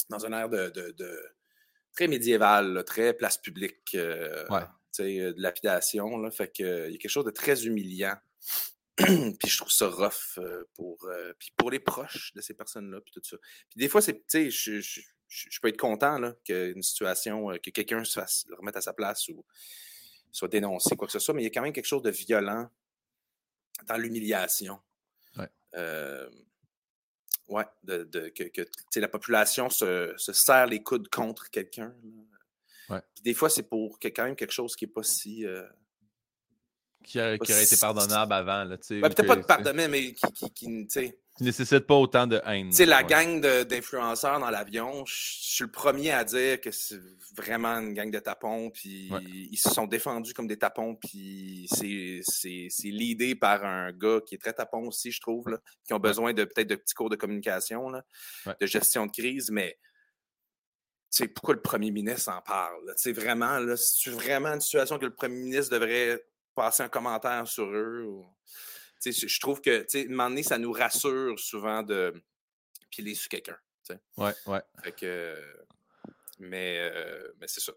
dans une ère de, très médiévale, très place publique, ouais. de lapidation. Là, fait que, il y a quelque chose de très humiliant puis je trouve ça rough euh, pour, euh, puis pour les proches de ces personnes-là, puis tout ça. Puis des fois, c'est, tu sais, je, je, je, peux être content là, qu'une situation, euh, que quelqu'un se fasse remettre à sa place ou soit dénoncé, quoi que ce soit, mais il y a quand même quelque chose de violent dans l'humiliation. Ouais. ouais, de, de que, que la population se, se, serre les coudes contre quelqu'un. Ouais. des fois, c'est pour que, quand même quelque chose qui n'est pas si qui, aurait été pardonnable avant. Là, peut-être pas de pardonner, mais qui, qui, qui, qui nécessite pas autant de haine. Tu sais, la gang d'influenceurs dans l'avion, je suis le premier à dire que c'est vraiment une gang de tapons, puis ils se sont défendus comme des tapons, puis c'est l'idée par un gars qui est très tapon aussi, je trouve, là, qui ont besoin de peut-être de petits cours de communication, là, de gestion de crise, mais pourquoi le premier ministre en parle? C'est vraiment, là, c'est vraiment une situation que le premier ministre devrait passer un commentaire sur eux. Ou... Je trouve que, un moment donné, ça nous rassure souvent de piler sur quelqu'un. Ouais, ouais. Fait que, mais, euh, mais c'est ça.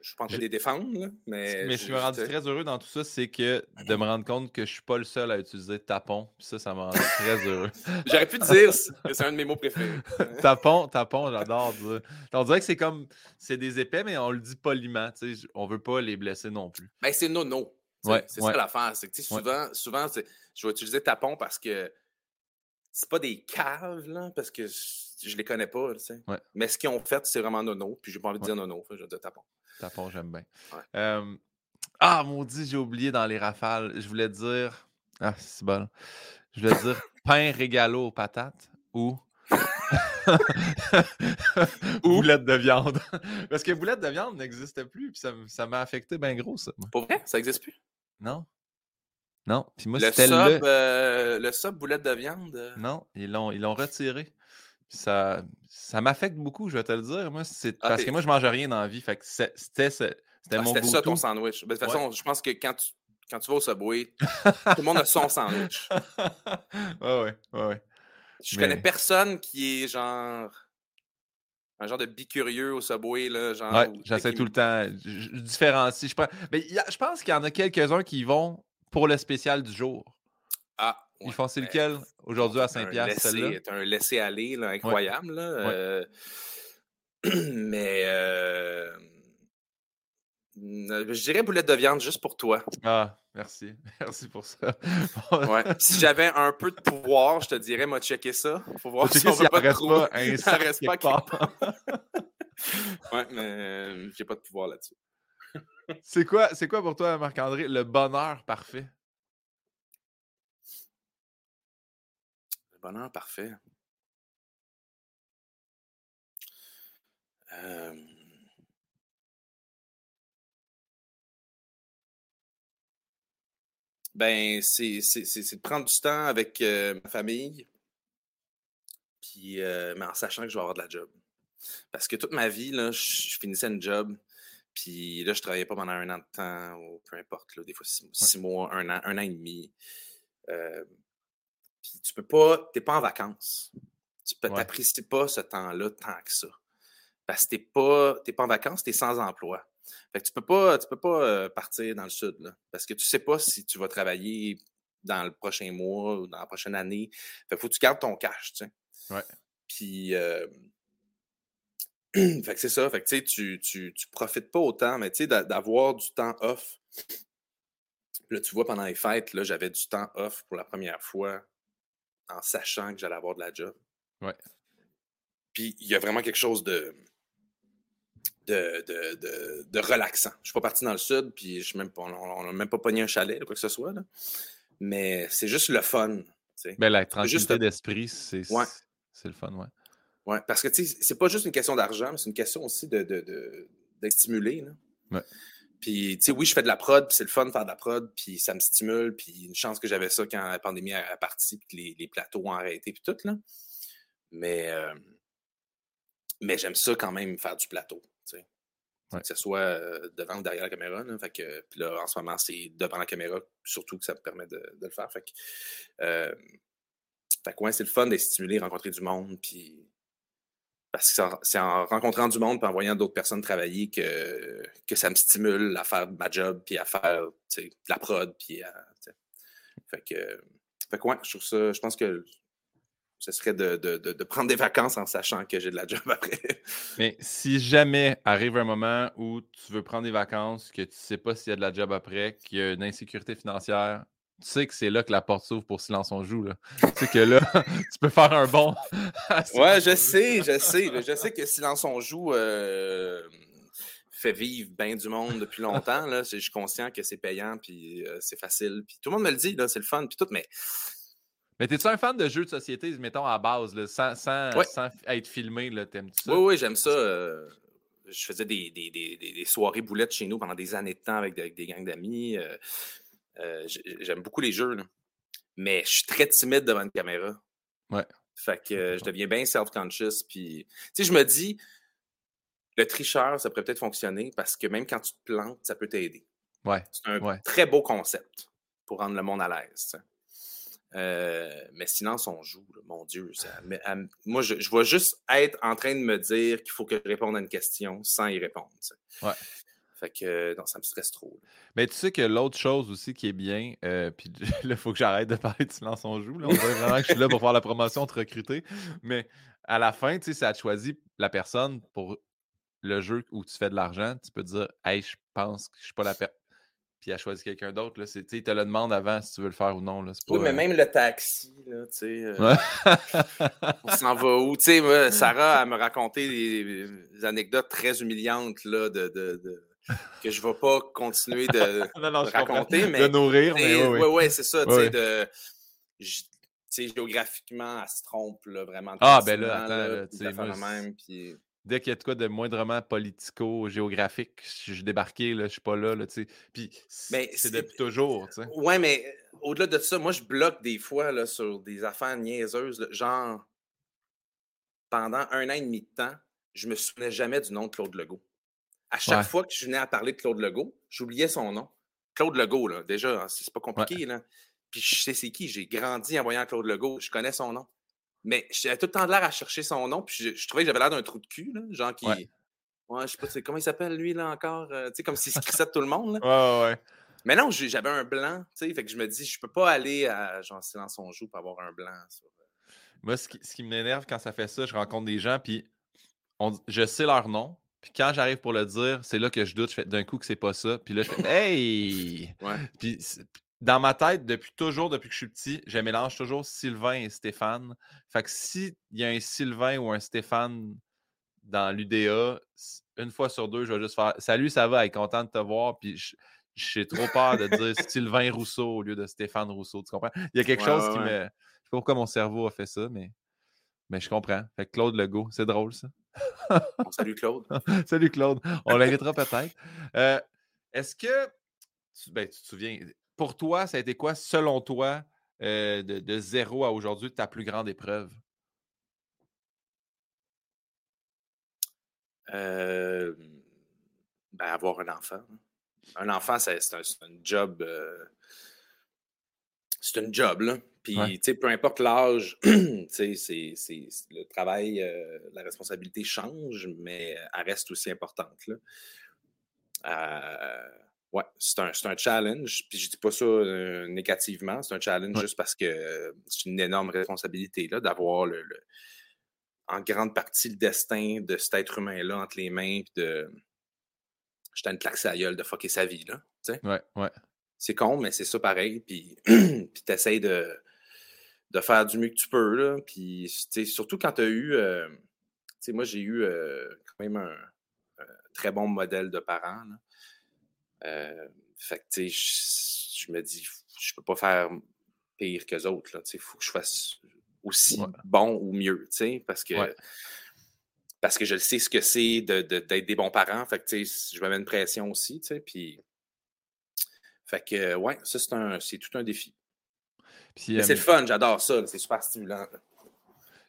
Je pense que les défendre, mais. Mais je suis rendu très heureux dans tout ça, c'est que de me rendre compte que je suis pas le seul à utiliser tapon. ça, ça m'a rendu très heureux. J'aurais pu te dire que c'est un de mes mots préférés. tapon, tapon, j'adore On dirait que c'est comme. C'est des épais, mais on le dit poliment. On veut pas les blesser non plus. Ben, c'est nono c'est ça l'affaire. C'est que souvent, souvent je vais utiliser tapon parce que c'est pas des caves, là, parce que je, les connais pas. Mais ce qu'ils ont fait, c'est vraiment nono. Puis j'ai pas envie de dire nono. Je vais dire tapon. Tapon, j'aime bien. ah, maudit, j'ai oublié dans les rafales. Je voulais dire. Ah, c'est bon. Je voulais dire pain régalo aux patates ou. boulette de viande. Parce que boulette de viande n'existait plus, puis ça m'a affecté bien gros, ça. Pour vrai? Ça n'existe plus? Non. Non. Puis moi, le c'était sub, le... Euh, le sub boulette de viande. Euh. Non, ils l'ont, ils l'ont retiré. ça, ça m'affecte beaucoup, je vais te le dire. Moi, c'est ah, parce que moi, je mange rien dans la vie. Fait que c'était, c'était ah, mon C'était ça ton sandwich. Ben, de toute façon, je pense que quand tu, quand tu vas au Subway, tout le monde a son sandwich. ouais, ouais, ouais. Je connais personne qui est genre un genre de bicurieux au Subway. Là, genre, ouais, j'essaie tout le temps. Je, différencie. Je, Mais je pense qu'il y en a quelques-uns qui vont pour le spécial du jour. Ah. Ils font c'est ben, lequel aujourd'hui à Saint-Pierre, C'est un laisser-aller incroyable. Là, euh, mais euh, je dirais boulette de viande juste pour toi. Ah, merci. Merci pour ça. ouais. Si j'avais un peu de pouvoir, je te dirais, m'a checké ça. Faut voir si on veut pas reste pas un ça reste pas Ouais, mais euh, j'ai pas de pouvoir là-dessus. c'est quoi, c'est quoi pour toi, Marc-André, le bonheur parfait? Le bonheur parfait. Euh, ben, c'est de prendre du temps avec euh, ma famille, puis, euh, mais en sachant que je vais avoir de la job. Parce que toute ma vie, là, je, finissais une job, puis là, je travaillais pas pendant un an de temps, ou peu importe, là, des fois six, mois, un an, un an et demi. Euh, puis tu peux pas, t'es pas en vacances. Tu n'apprécies pas ce temps-là tant que ça. Parce que t'es pas, pas en vacances, tu es sans emploi. Fait que tu peux pas, tu peux pas euh, partir dans le sud, là, parce que tu sais pas si tu vas travailler dans le prochain mois ou dans la prochaine année. Fait faut que tu gardes ton cash, tu sais. Ouais. Puis, euh, fait que c'est ça. Fait que tu, tu, tu profites pas autant, mais tu sais, d'avoir du temps off. Là, tu vois, pendant les fêtes, là, j'avais du temps off pour la première fois en sachant que j'allais avoir de la job. Ouais. Puis il y a vraiment quelque chose de, de, de, de, relaxant. Je suis pas parti dans le sud, puis je même pas, on n'a même pas pogné un chalet, quoi que ce soit. Là. Mais c'est juste le fun. Ben, la tranquillité d'esprit, c'est ouais. le fun, ouais. Ouais, parce que c'est pas juste une question d'argent, mais c'est une question aussi de, de, stimuler. Là. Ouais. Puis, tu sais, oui, je fais de la prod, puis c'est le fun de faire de la prod, puis ça me stimule, puis une chance que j'avais ça quand la pandémie a parti, puis que les, les, plateaux ont arrêté, puis tout, là. Mais, euh, mais j'aime ça quand même, faire du plateau, Que ce soit euh, devant ou derrière la caméra. Là, fait que, puis là, en ce moment, c'est devant la caméra, surtout que ça me permet de, de le faire. Fait que, euh, fait que ouais, c'est le fun de stimuler, rencontrer du monde, puis parce que c'est en rencontrant du monde et en voyant d'autres personnes travailler que, que ça me stimule à faire ma job, puis à faire de la prod, puis à, fait que, fait que ouais, je trouve ça, je pense que ce serait de, de, de, prendre des vacances en sachant que j'ai de la job après. Mais si jamais arrive un moment où tu veux prendre des vacances, que tu ne sais pas s'il y a de la job après, qu'il y a une insécurité financière, tu sais que c'est là que la porte s'ouvre pour Silence on joue. Là. tu sais que là, tu peux faire un bon. ouais, je sais, je sais. Je sais que Silence on joue euh, fait vivre bien du monde depuis longtemps. Là. Je suis conscient que c'est payant, puis euh, c'est facile. Puis tout le monde me le dit, c'est le fun, puis tout, mais. Mais t'es-tu un fan de jeux de société, mettons, à base, sans, sans, être filmé, t'aimes-tu ça? Oui, oui, j'aime ça. Euh, je faisais des, des, des, des, soirées boulettes chez nous pendant des années de temps avec, des gangs d'amis. Euh, j'aime beaucoup les jeux, mais je suis très timide devant une caméra. Ouais. Fait que je deviens bien self-conscious. Puis, tu sais, je me dis, le tricheur, ça pourrait peut-être fonctionner parce que même quand tu te plantes, ça peut t'aider. Ouais. C'est un très beau concept pour rendre le monde à l'aise. Euh, mais sinon, on joue, mon Dieu. moi, je, je vais juste être en train de me dire qu'il faut que je réponde à une question sans y répondre. Ouais. Fait que non, ça me stresse trop. Mais tu sais que l'autre chose aussi qui est bien, euh, puis là, il faut que j'arrête de parler de silence on joue. Là. On voit vraiment que je suis là pour faire la promotion, te recruter. Mais à la fin, tu sais, ça a choisi la personne pour le jeu où tu fais de l'argent. Tu peux dire, hey, je pense que je suis pas la personne puis elle choisi quelqu'un d'autre. Là. Il te le demande avant si tu veux le faire ou non. Là. oui, mais euh même le taxi, là, tu sais. Euh, on s'en va où? Tu sais, Sarah, elle me raconté des, anecdotes très humiliantes là, de, de que je ne vais pas continuer de, raconter. Mais, de nourrir, mais oui. Oui, c'est ça. tu sais, géographiquement, elle se trompe là, vraiment. Ah, ben là, attends, tu sais, même, puis... Dès qu'il y a de quoi de moindrement politico-géographique, je suis débarqué, là, je suis pas là, là tu sais. Puis c'est depuis toujours, tu sais. Ouais, mais au-delà de ça, moi, je bloque des fois là, sur des affaires niaiseuses, genre, pendant un an et demi de temps, je me souvenais jamais du nom de Claude Legault. À chaque fois que je venais à parler de Claude Legault, j'oubliais son nom. Claude Legault, là, déjà, hein, c'est pas compliqué. Là. Puis je sais c'est qui, j'ai grandi en voyant Claude Legault, je connais son nom. Mais j'avais tout le temps de l'air à chercher son nom, puis je, trouvais que j'avais l'air d'un trou de cul, là, genre qui. Ouais. je sais pas, comment il s'appelle lui, là, encore? Euh, tu sais, comme s'il se crissait de tout le monde. Là. Ouais, ouais. Mais non, j'avais un blanc, tu sais, fait que je me dis, je peux pas aller à genre Silence son joue pour avoir un blanc. Sur... Euh. Moi, ce qui, ce qui m'énerve quand ça fait ça, je rencontre des gens, puis je sais leur nom, puis quand j'arrive pour le dire, c'est là que je doute. Je fais d'un coup que c'est pas ça. Puis là, je fais Hey! Puis dans ma tête, depuis toujours, depuis que je suis petit, je mélange toujours Sylvain et Stéphane. Fait que s'il y a un Sylvain ou un Stéphane dans l'UDA, une fois sur deux, je vais juste faire Salut, ça va, être content de te voir. Puis j'ai trop peur de dire Sylvain Rousseau au lieu de Stéphane Rousseau. Tu comprends? Il y a quelque chose qui me. Je sais pas pourquoi mon cerveau a fait ça, mais, mais je comprends. Fait que Claude Legault, c'est drôle ça. salut Claude. salut Claude. On l'invitera peut-être. Euh, est-ce que, ben, tu te souviens, pour toi, ça a été quoi, selon toi, euh, de, zéro à aujourd'hui, ta plus grande épreuve? Euh, ben, avoir un enfant. Un enfant, c'est un, un, job. c'est un job, là. Puis, tu sais, peu importe l'âge, tu sais, c'est, le travail, euh, la responsabilité change, mais elle reste aussi importante, là. Euh, ouais, c'est un, un, challenge. Puis je dis pas ça euh, négativement, c'est un challenge juste parce que c'est une énorme responsabilité, là, d'avoir le, en grande partie le destin de cet être humain-là entre les mains, puis de. J'étais une claque à gueule de fucker sa vie, là. sais. Ouais, ouais. C'est con, mais c'est ça pareil. Puis, puis t'essayes de de faire du mieux que tu peux. Là. Puis, surtout quand tu as eu. Euh, moi, j'ai eu euh, quand même un, très bon modèle de parents. Euh, fait que, je me dis, je peux pas faire pire que autres. Il faut que je fasse aussi bon ou mieux, parce que. Parce que je sais ce que c'est d'être des bons parents. Fait que, je me mets une pression aussi, puis. Fait que, ouais, ça, c'est tout un défi c'est le fun, j'adore ça, c'est super stimulant.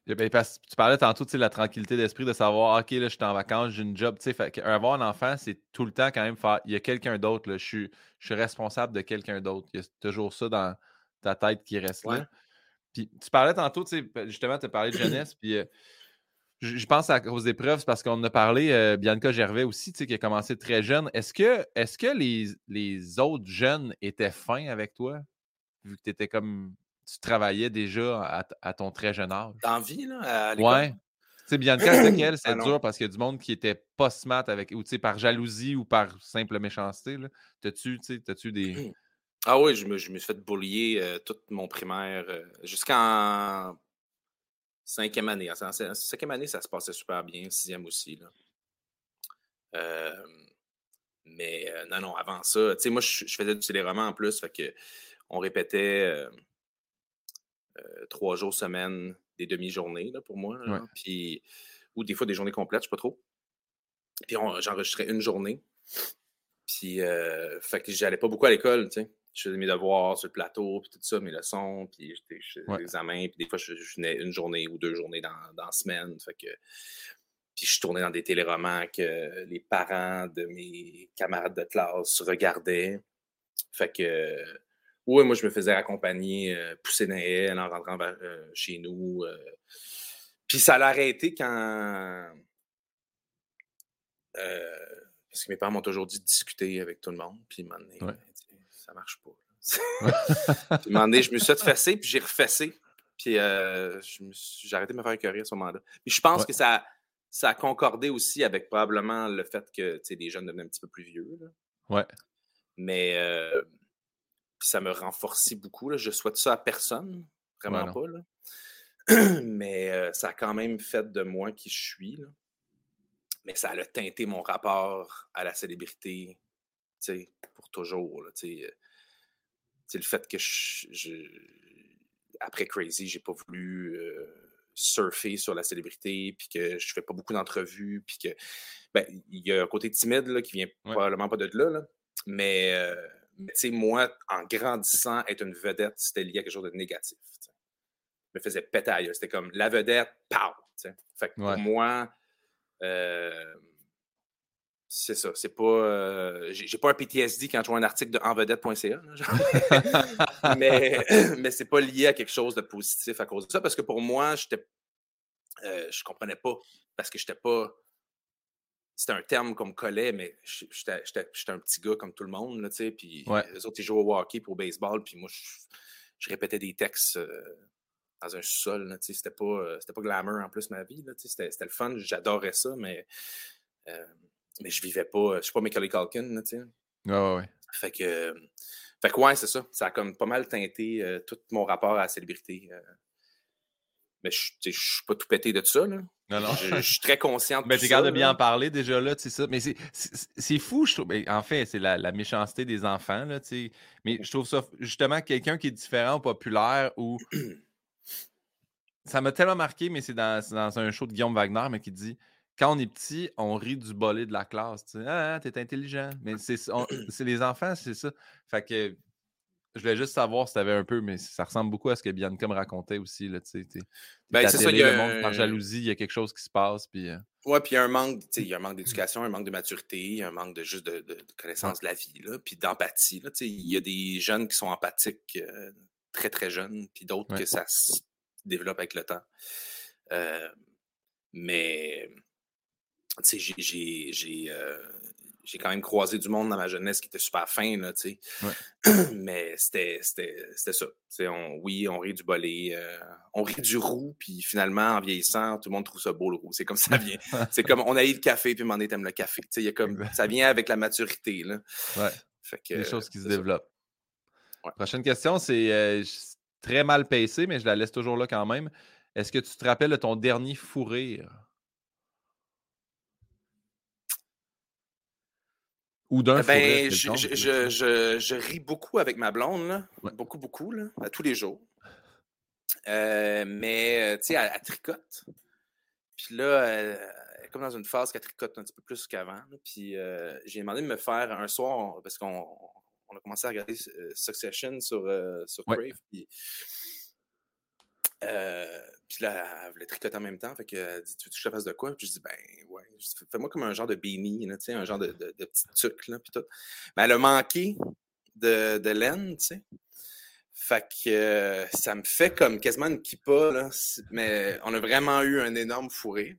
Ben, tu parlais tantôt de la tranquillité d'esprit de savoir, OK, là, je suis en vacances, j'ai une job. avoir un enfant, c'est tout le temps quand même faire. Il y a quelqu'un d'autre. Je suis, je suis responsable de quelqu'un d'autre. Il y a toujours ça dans ta tête qui reste là. Puis tu parlais tantôt, justement, tu as parlé de jeunesse. puis euh, je, pense à, aux épreuves, c'est parce qu'on a parlé, euh, Bianca Gervais aussi, qui a commencé très jeune. Est-ce que, est que les, les autres jeunes étaient fins avec toi? Vu que tu étais comme tu travaillais déjà à, ton très jeune âge? Dans vie, là, à l'école? Ouais. Tu sais, Bianca, c'est qu'elle, c'est dur parce qu'il y a du monde qui était pas smart avec, ou tu sais, par jalousie ou par simple méchanceté. T'as-tu, tu sais, des. Ah oui, je me, je me suis fait boulier euh, toute mon primaire euh, jusqu'en cinquième année. En cinquième année, ça se passait super bien, sixième aussi. Là. Euh, mais non, non, avant ça, tu sais, moi, je, faisais du téléroman en plus, fait que on répétait euh, trois jours semaine, des demi-journées pour moi. puis, ou des fois des journées complètes, je sais pas trop. Puis j'enregistrais une journée. Puis, euh, fait que j'allais pas beaucoup à l'école, tu sais. Je faisais mes devoirs sur le plateau, puis tout ça, mes leçons, puis j'étais ouais. examens, puis des fois, je, venais une journée ou deux journées dans, dans la semaine. Fait que, puis je tournais dans des téléromans que les parents de mes camarades de classe regardaient. Fait que oui, moi, je me faisais accompagner, euh, pousser dans en rentrant euh, chez nous. Euh. Puis ça l'a arrêté quand. parce que mes parents m'ont toujours dit de discuter avec tout le monde. Puis, un moment ça marche pas. puis, un moment je me suis fait puis j'ai refessé. Puis, j'ai arrêté de me faire écœurer à ce moment-là. Puis, je pense que ça, ça a concordé aussi avec probablement le fait que les jeunes devenaient un petit peu plus vieux. Là. Ouais. Mais ça me renforcit beaucoup. Là. Je souhaite ça à personne, vraiment pas. Là. Mais euh, ça a quand même fait de moi qui je suis. Là. Mais ça a teinté mon rapport à la célébrité pour toujours. Là, euh, le fait que je, après Crazy, j'ai pas voulu euh, surfer sur la célébrité, puis que je fais pas beaucoup d'entrevues, puis que ben, il y a un côté timide là, qui vient probablement pas de là, là mais mais moi, en grandissant, être une vedette, c'était lié à quelque chose de négatif. Je me faisais péter C'était comme la vedette, pow! Fait que pour moi, euh, c'est ça. C'est pas. Euh, j'ai pas un PTSD quand je vois un article de envedette.ca. mais mais c'est pas lié à quelque chose de positif à cause de ça. Parce que pour moi, j'étais. Euh, je comprenais pas. Parce que j'étais pas c'était un terme qu'on me collait, mais j'étais un petit gars comme tout le monde, là, tu sais, puis les autres, ils jouaient au hockey pour au baseball, puis moi, je, répétais des textes euh, dans un sous-sol, tu sais, c'était pas, euh, pas glamour en plus, ma vie, tu sais, c'était le fun, j'adorais ça, mais, euh, mais je vivais pas, je suis pas Macaulay Culkin, tu sais. Ouais, ouais, Fait que, fait que ouais, c'est ça, ça a comme pas mal teinté tout mon rapport à la célébrité. mais je, suis pas tout pété de ça, là. Non, non. Je, suis très conscient de Mais tu de bien en parler déjà là, tu sais ça. Mais c'est fou, je trouve. Ben, en fait, c'est la, méchanceté des enfants, là, tu sais. Mais je trouve ça justement quelqu'un qui est différent, populaire, ou. ça m'a tellement marqué, mais c'est dans, dans, un show de Guillaume Wagner, mais qui dit quand on est petit, on rit du bolé de la classe. Tu sais, ah, t'es intelligent. Mais c'est les enfants, c'est ça. Fait que je voulais juste savoir si tu avais un peu, mais ça ressemble beaucoup à ce que Bianca me racontait aussi. Là, ben, c'est ça, il y a monde, par jalousie, il y a quelque chose qui se passe. Puis, euh Oui, puis il y a un manque, il y a un manque d'éducation, un manque de maturité, un manque de juste de, connaissance de la vie, là, puis d'empathie. Il y a des jeunes qui sont empathiques euh, très, très jeunes, puis d'autres que ça se développe avec le temps. Euh, mais j'ai j'ai quand même croisé du monde dans ma jeunesse qui était super fin, là, tu sais. Mais c'était ça. On, oui, on rit du bolé, euh, on rit du roux, puis finalement, en vieillissant, tout le monde trouve ça beau, le roux. C'est comme ça vient. c'est comme, on a eu le café, puis on t'aime le café. Tu sais, y a comme, ça vient avec la maturité, là. Ouais. Fait Des choses qui se développent. Prochaine question, c'est euh, très mal pacé, mais je la laisse toujours là quand même. Est-ce que tu te rappelles de ton dernier fou rire? Ou d'un eh ben, je, je, je, je, ris beaucoup avec ma blonde, là. beaucoup, beaucoup, là, à tous les jours. Euh, mais, euh, tu sais, elle, tricote. Puis là, elle, est comme dans une phase qu'elle tricote un petit peu plus qu'avant. Puis euh, j'ai demandé de me faire un soir, parce qu'on on a commencé à regarder Succession sur, sur Crave. Puis, puis là, elle voulait tricoter en même temps. Fait qu'elle dit Tu veux que je te fasse de quoi? Puis je dis Ben, ouais. Fais-moi comme un genre de beanie, un genre de, de, de petit truc, là. Puis tout. Mais elle a manqué de, de laine, tu sais. Fait que euh, ça me fait comme quasiment une kippa, là. Mais on a vraiment eu un énorme fourré.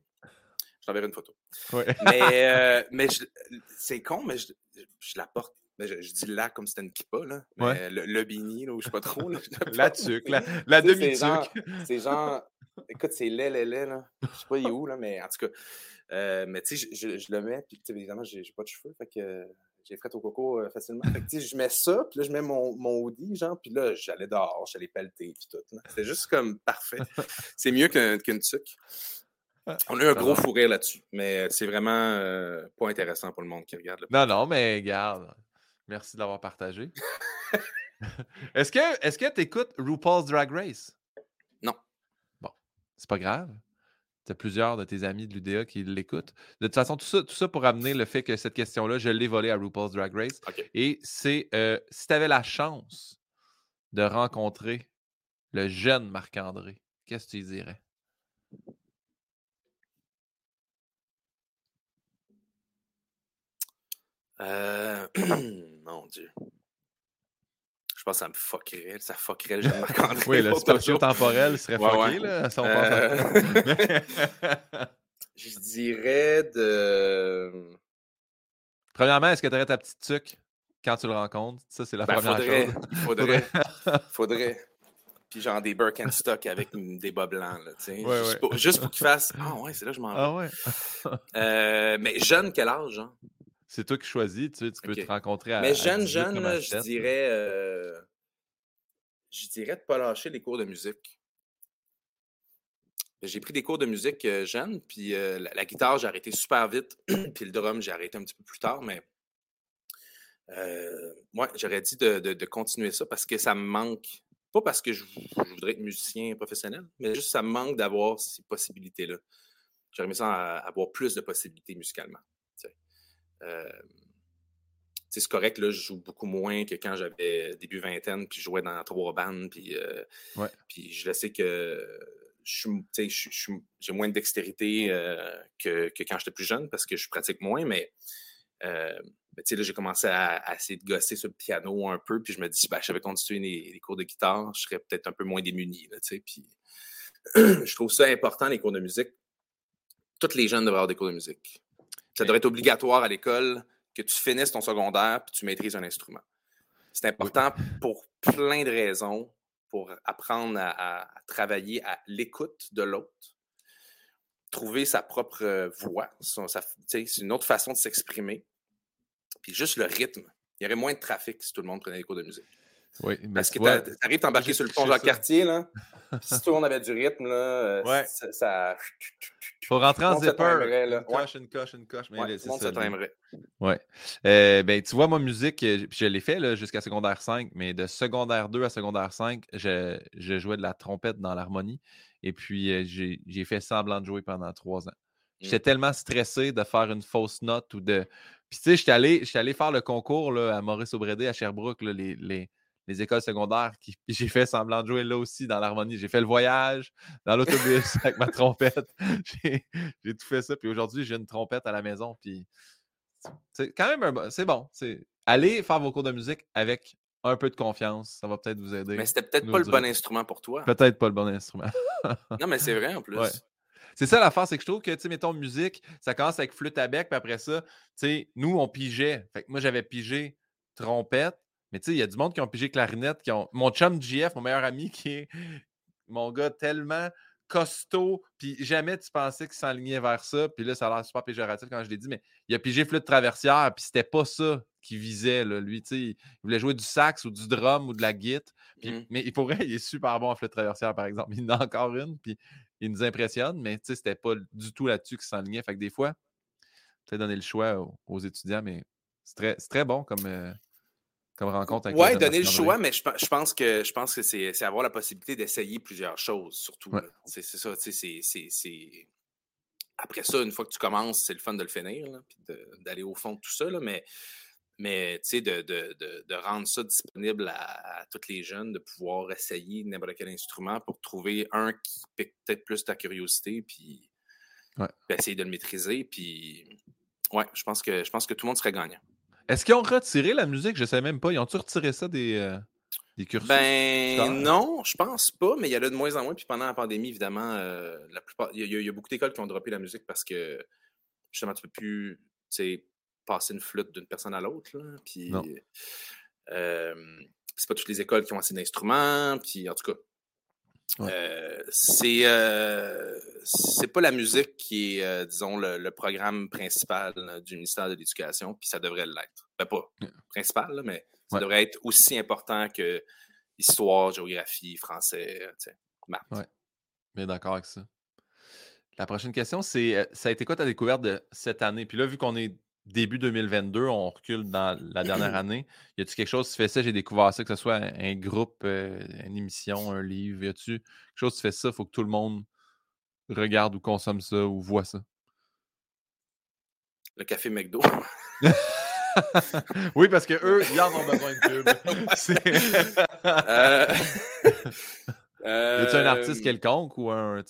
Je t'enverrai une photo. Mais, euh, mais c'est con, mais je, je la porte je, dis là comme c'était une kippa, là. le, le bini, là, ou je sais pas trop. la tuque, la, la demi-tuque. C'est genre, écoute, c'est laid, laid, laid, là. Je sais pas où, là, mais en tout cas. Euh, mais tu sais, je, je, le mets, puis évidemment, j'ai pas de cheveux, fait que j'ai fait au coco euh, facilement. Fait que tu sais, je mets ça, puis là, je mets mon, mon hoodie, genre, puis là, j'allais dehors, j'allais pelleter, puis tout. C'était juste comme parfait. C'est mieux qu'une tuque. On a eu un gros fou rire là-dessus, mais c'est vraiment euh, pas intéressant pour le monde qui regarde. non, non, mais regarde. Merci de l'avoir partagé. est-ce que tu écoutes RuPaul's Drag Race? Non. Bon, c'est pas grave. Tu as plusieurs de tes amis de l'UDA qui l'écoutent. De toute façon, tout ça, tout ça pour amener le fait que cette question-là, je l'ai volée à RuPaul's Drag Race. Et c'est euh, si tu avais la chance de rencontrer le jeune Marc-André, qu'est-ce que tu dirais? Euh... Mon Dieu. Je pense que ça me fuckerait. Ça fuckerait le jeune Marc-André. oui, le spatio-temporel serait fucké, là. Euh... je dirais de. Premièrement, est-ce que tu aurais ta petite tuque quand tu le rencontres? Ça, c'est la ben, première faudrait, chose. Faudrait. faudrait. Puis genre des Birkenstock avec des bas blancs, là, tu sais. juste, Pour, juste, pour, qu'il fasse Ah ouais, c'est là que je m'en ah vais. Ah ouais. euh, mais jeune, quel âge, genre? C'est toi qui choisis, tu, sais, tu peux te rencontrer à. Mais jeune, jeune, je dirais. Euh, je dirais de ne pas lâcher les cours de musique. J'ai pris des cours de musique euh, jeune, puis euh, la, guitare, j'ai arrêté super vite, puis le drum, j'ai arrêté un petit peu plus tard, mais moi, j'aurais dit de, continuer ça parce que ça me manque. Pas parce que je, voudrais être musicien professionnel, mais juste ça me manque d'avoir ces possibilités-là. J'aurais aimé ça avoir plus de possibilités musicalement c'est correct, là, je joue beaucoup moins que quand j'avais début vingtaine, puis je jouais dans trois bandes, puis, euh, puis je sais que j'ai moins de dextérité euh, que, quand j'étais plus jeune parce que je pratique moins, mais, euh, là, j'ai commencé à, essayer de gosser sur le piano un peu, puis je me dis, ben, continuer les, les, cours de guitare, je serais peut-être un peu moins démuni. Là, puis, je trouve ça important, les cours de musique. Toutes les jeunes devraient avoir des cours de musique. Ça devrait être obligatoire à l'école que tu finisses ton secondaire puis tu maîtrises un instrument. C'est important pour plein de raisons, pour apprendre à, travailler à l'écoute de l'autre, trouver sa propre voix. C'est une autre façon de s'exprimer. Puis juste le rythme. Il y aurait moins de trafic si tout le monde prenait des cours de musique. Oui, Parce que tu arrives à t'embarquer sur le pont Jacques-Cartier, là. si tout le monde avait du rythme, là, euh, ça, Faut rentrer en zipper. Une coche, une coche, une coche. Mais ouais, c'est ça. Ouais. Euh, ben, tu vois, ma musique, euh, je l'ai fait jusqu'à secondaire 5, mais de secondaire 2 à secondaire 5, je, je jouais de la trompette dans l'harmonie. Et puis, j'ai fait semblant de jouer pendant trois ans. J'étais tellement stressé de faire une fausse note ou de. Puis, tu sais, j'étais allé, allé faire le concours là, à Maurice Aubrédé, à Sherbrooke, les, les, les, écoles secondaires. Qui... J'ai fait semblant de jouer là aussi dans l'harmonie. J'ai fait le voyage dans l'autobus avec ma trompette. J'ai, tout fait ça. Puis aujourd'hui, j'ai une trompette à la maison. Puis, c'est quand même un... C'est bon. C'est... Allez faire vos cours de musique avec un peu de confiance. Ça va peut-être vous aider. Mais c'était peut-être pas le bon instrument pour toi. Peut-être pas le bon instrument. non, mais c'est vrai en plus. C'est ça l'affaire, c'est que je trouve que, tu sais, mettons, musique, ça commence avec flûte à bec, puis après ça, tu sais, nous, on pigeait. Fait que moi, j'avais pigé trompette, mais tu sais, il y a du monde qui ont pigé clarinette, qui ont. Mon chum GF, mon meilleur ami, qui est mon gars tellement costaud, puis jamais tu pensais qu'il s'enlignait vers ça, puis là, ça a l'air super péjoratif quand je l'ai dit, mais il a pigé flûte traversière, puis c'était pas ça qu'il visait, là. lui, tu sais, il voulait jouer du sax ou du drum ou de la guitare, mmh. mais il pourrait, il est super bon en flûte traversière, par exemple, il en a encore une, puis il nous impressionne, mais c'était pas du tout là-dessus qu'il s'enlignait. Fait que des fois, peut donner le choix aux, étudiants, mais c'est très, très, bon comme, euh, comme rencontre avec Oui, donner le choix, mais je, pense que je pense que c'est avoir la possibilité d'essayer plusieurs choses, surtout. C'est ça, c'est. Après ça, une fois que tu commences, c'est le fun de le finir, puis d'aller au fond de tout ça, là, mais mais tu sais, de, de, de, de, rendre ça disponible à, à, tous les jeunes, de pouvoir essayer n'importe quel instrument pour trouver un qui pique peut-être plus ta curiosité, puis, essayer de le maîtriser. Puis, ouais, je pense que, je pense que tout le monde serait gagnant. Est-ce qu'ils ont retiré la musique? Je ne sais même pas. Ils ont-tu retiré ça des, euh, des cursus? Ben non, je pense pas, mais il y en a de moins en moins. Puis pendant la pandémie, évidemment, euh, la plupart, il y, a beaucoup d'écoles qui ont droppé la musique parce que justement, tu peux plus, passer une flûte d'une personne à l'autre. Puis, c'est pas toutes les écoles qui ont assez d'instruments. Puis, en tout cas, euh, c'est c'est pas la musique qui est, euh, disons, le, programme principal du ministère de l'Éducation, puis ça devrait l'être. Ben, pas principal, mais ça devrait être aussi important que histoire, géographie, français, maths. Ouais. Bien d'accord avec ça. La prochaine question, c'est euh, ça a été quoi ta découverte de cette année? Puis là, vu qu'on est début 2022, on recule dans la dernière année. Y a-tu quelque chose, tu fais ça, j'ai découvert ça, que ce soit un, groupe, euh, une émission, un livre, y a-tu quelque chose, tu fais ça, il faut que tout le monde regarde ou consomme ça ou voit ça? Le café McDo. oui, parce que eux, ils en ont besoin de pub. euh... Y a-tu un artiste quelconque ou un,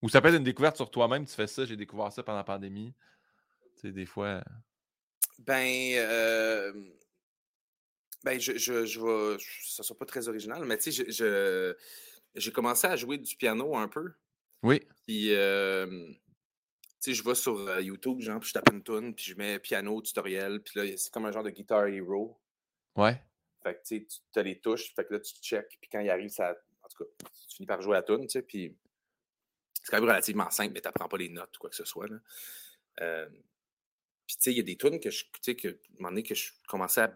Ou ça peut être une découverte sur toi-même, tu fais ça, j'ai découvert ça pendant la pandémie des fois. Ben, euh, ben je, je, je vais. Ça ne sera pas très original, mais tu sais, je, j'ai commencé à jouer du piano un peu. Oui. Puis, tu sais, je vais sur YouTube, genre, puis je tape une tune, puis je mets piano tutoriel, puis là, c'est comme un genre de Guitar Hero. Ouais. Fait que, tu sais, tu as les touches, fait que là, tu check, puis quand il arrive, ça. En tout cas, tu finis par jouer la tune, tu sais, puis c'est quand même relativement simple, mais tu n'apprends pas les notes ou quoi que ce soit. Là. Euh, puis, tu sais, il y a des tunes que je, tu sais, que, à un moment donné, que je commençais à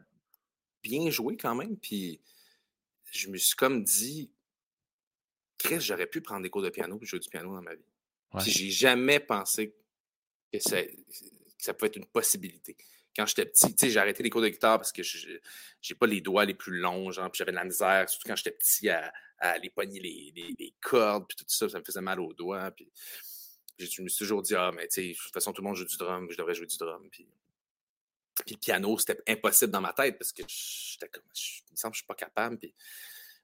bien jouer quand même. Puis, je me suis comme dit, Chris, j'aurais pu prendre des cours de piano et jouer du piano dans ma vie. Puis, j'ai jamais pensé que ça, ça pouvait être une possibilité. Quand j'étais petit, tu sais, j'ai arrêté les cours de guitare parce que je j'ai pas les doigts les plus longs, genre, puis j'avais de la misère, surtout quand j'étais petit, à, aller pogner les, les, cordes, puis tout ça, ça me faisait mal aux doigts. Puis, je me suis toujours dit, ah, mais tu sais, de toute façon, tout le monde joue du drum, je devrais jouer du drum. Puis, puis le piano, c'était impossible dans ma tête parce que j'étais comme, je, il me semble que je suis pas capable. Puis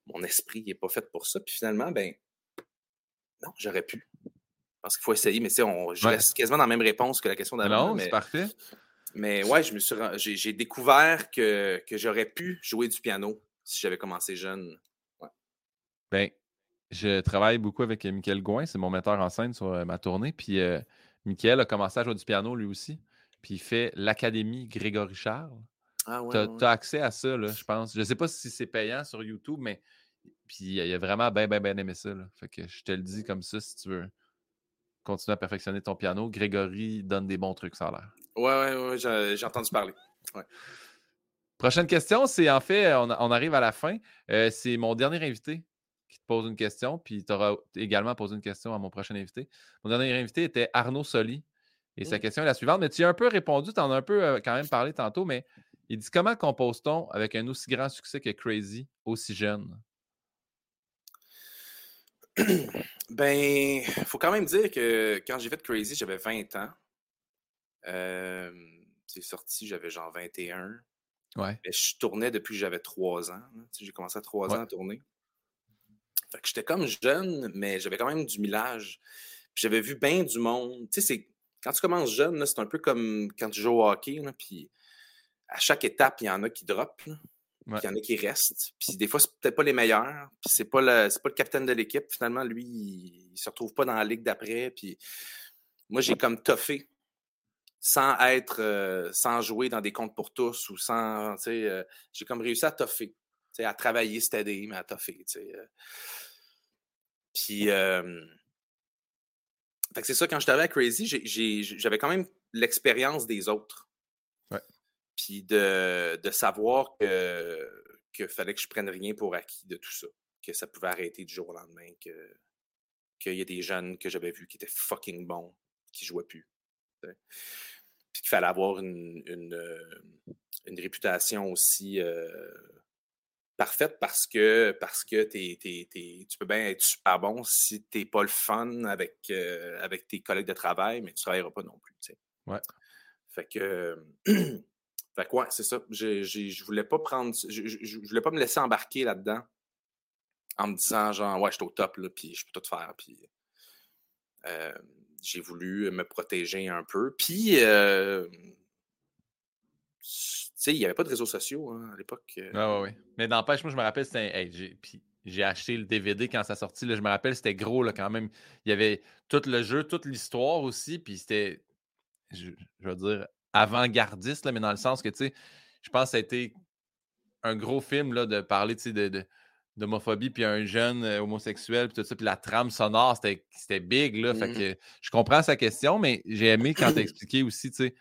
mon esprit n'est pas fait pour ça. Puis finalement, ben, non, j'aurais pu. Parce qu'il faut essayer, mais tu sais, je reste quasiment dans la même réponse que la question d'avant. Non, c'est parfait. Mais ouais, je me suis, j'ai, découvert que, que j'aurais pu jouer du piano si j'avais commencé jeune. Ouais. Ben, je travaille beaucoup avec euh, Michael Gouin, c'est mon metteur en scène sur euh, ma tournée. Puis euh, Michael a commencé à jouer du piano lui aussi. Puis il fait l'Académie Grégory Charles. Ah ouais, tu as, accès à ça, là, je pense. Je ne sais pas si c'est payant sur YouTube, mais puis il a vraiment bien, bien, bien aimé ça. Là. Fait que je te le dis comme ça si tu veux continuer à perfectionner ton piano. Grégory donne des bons trucs, ça a l'air. Ouais, ouais, ouais, j'ai entendu parler. Prochaine question, c'est en fait, on, arrive à la fin. c'est mon dernier invité qui te pose une question, puis tu auras également posé une question à mon prochain invité. Mon dernier invité était Arnaud Soli. Et sa question est la suivante, mais tu as un peu répondu, tu en as un peu euh, quand même parlé tantôt, mais il dit comment compose-t-on avec un aussi grand succès que Crazy, aussi jeune? ben, faut quand même dire que quand j'ai fait Crazy, j'avais 20 ans. c'est sorti, j'avais genre 21. Ouais. Mais je tournais depuis que j'avais 3 ans. J'ai commencé à 3 ans à tourner. Fait que j'étais comme jeune, mais j'avais quand même du millage. J'avais vu bien du monde. Tu sais, quand tu commences jeune, c'est un peu comme quand tu joues au hockey. puis à chaque étape, il y en a qui drop. Il y en a qui restent. Puis des fois, c'est peut-être pas les meilleurs. Puis c'est pas le, pas le capitaine de l'équipe. Finalement, lui, il, se retrouve pas dans la ligue d'après. Puis moi, j'ai comme toffé sans être, euh, sans jouer dans des comptes pour tous ou sans, tu sais, euh, j'ai comme réussi à toffer, à travailler, c'était mais à toffer. Euh. Puis, c'est ça, quand j'étais à Crazy, j'avais quand même l'expérience des autres. Puis de, savoir que qu'il fallait que je prenne rien pour acquis de tout ça. Que ça pouvait arrêter du jour au lendemain. Que, qu'il y a des jeunes que j'avais vus qui étaient fucking bons, qui jouaient plus. Puis qu'il fallait avoir une, une, réputation aussi parfaite parce que, parce que tu peux bien être super bon si tu n'es pas le fun avec, euh, avec tes collègues de travail, mais tu ne travailleras pas non plus. Ouais. Fait que. fait que c'est ça. Je, je, voulais pas prendre. Je, voulais pas me laisser embarquer là-dedans en me disant genre ouais, je suis au top là, puis je peux tout faire. Puis euh, j'ai voulu me protéger un peu. Puis euh, sais, il n'y avait pas de réseaux sociaux hein, à l'époque. Euh. Ah, oui, Mais n'empêche, moi, je me rappelle, c'était. j'ai acheté le DVD quand ça sortit. Là, je me rappelle, c'était gros là, quand même. Il y avait tout le jeu, toute l'histoire aussi. Puis c'était, je, veux dire, avant-gardiste, mais dans le sens que, tu sais, je pense que ça a été un gros film là, de parler de, d'homophobie, puis un jeune euh, homosexuel, puis tout ça, puis la trame sonore, c'était big, là. Fait mmh que je comprends sa question, mais j'ai aimé quand tu as expliqué aussi, tu sais,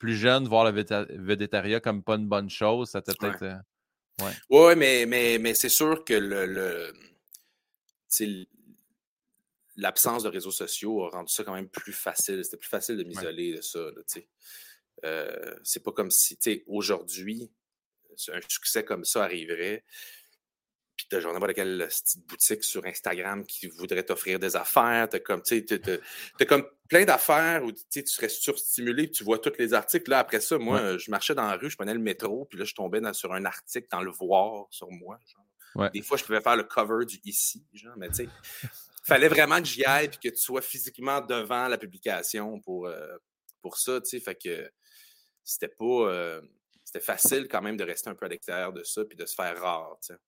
plus jeune, voir le végétariat comme pas une bonne chose, ça t'a peut-être. Euh, ouais. mais, mais, mais c'est sûr que le, l'absence de réseaux sociaux a rendu ça quand même plus facile. C'était plus facile de m'isoler de ça. Euh, c'est pas comme si, aujourd'hui, un succès comme ça arriverait t'as genre n'importe quelle petite boutique sur Instagram qui voudrait t'offrir des affaires. T'as comme, tu as, comme plein d'affaires où tu serais surstimulé, tu vois tous les articles. Là, après ça, moi, je marchais dans la rue, je prenais le métro, puis là, je tombais sur un article dans le voir sur moi. Des fois, je pouvais faire le cover du ici, genre, mais tu sais, fallait vraiment que j'y aille puis que tu sois physiquement devant la publication pour, euh, pour ça, tu sais. Fait que c'était pas. Euh, c'était facile quand même de rester un peu à l'extérieur de ça puis de se faire rare, tu sais.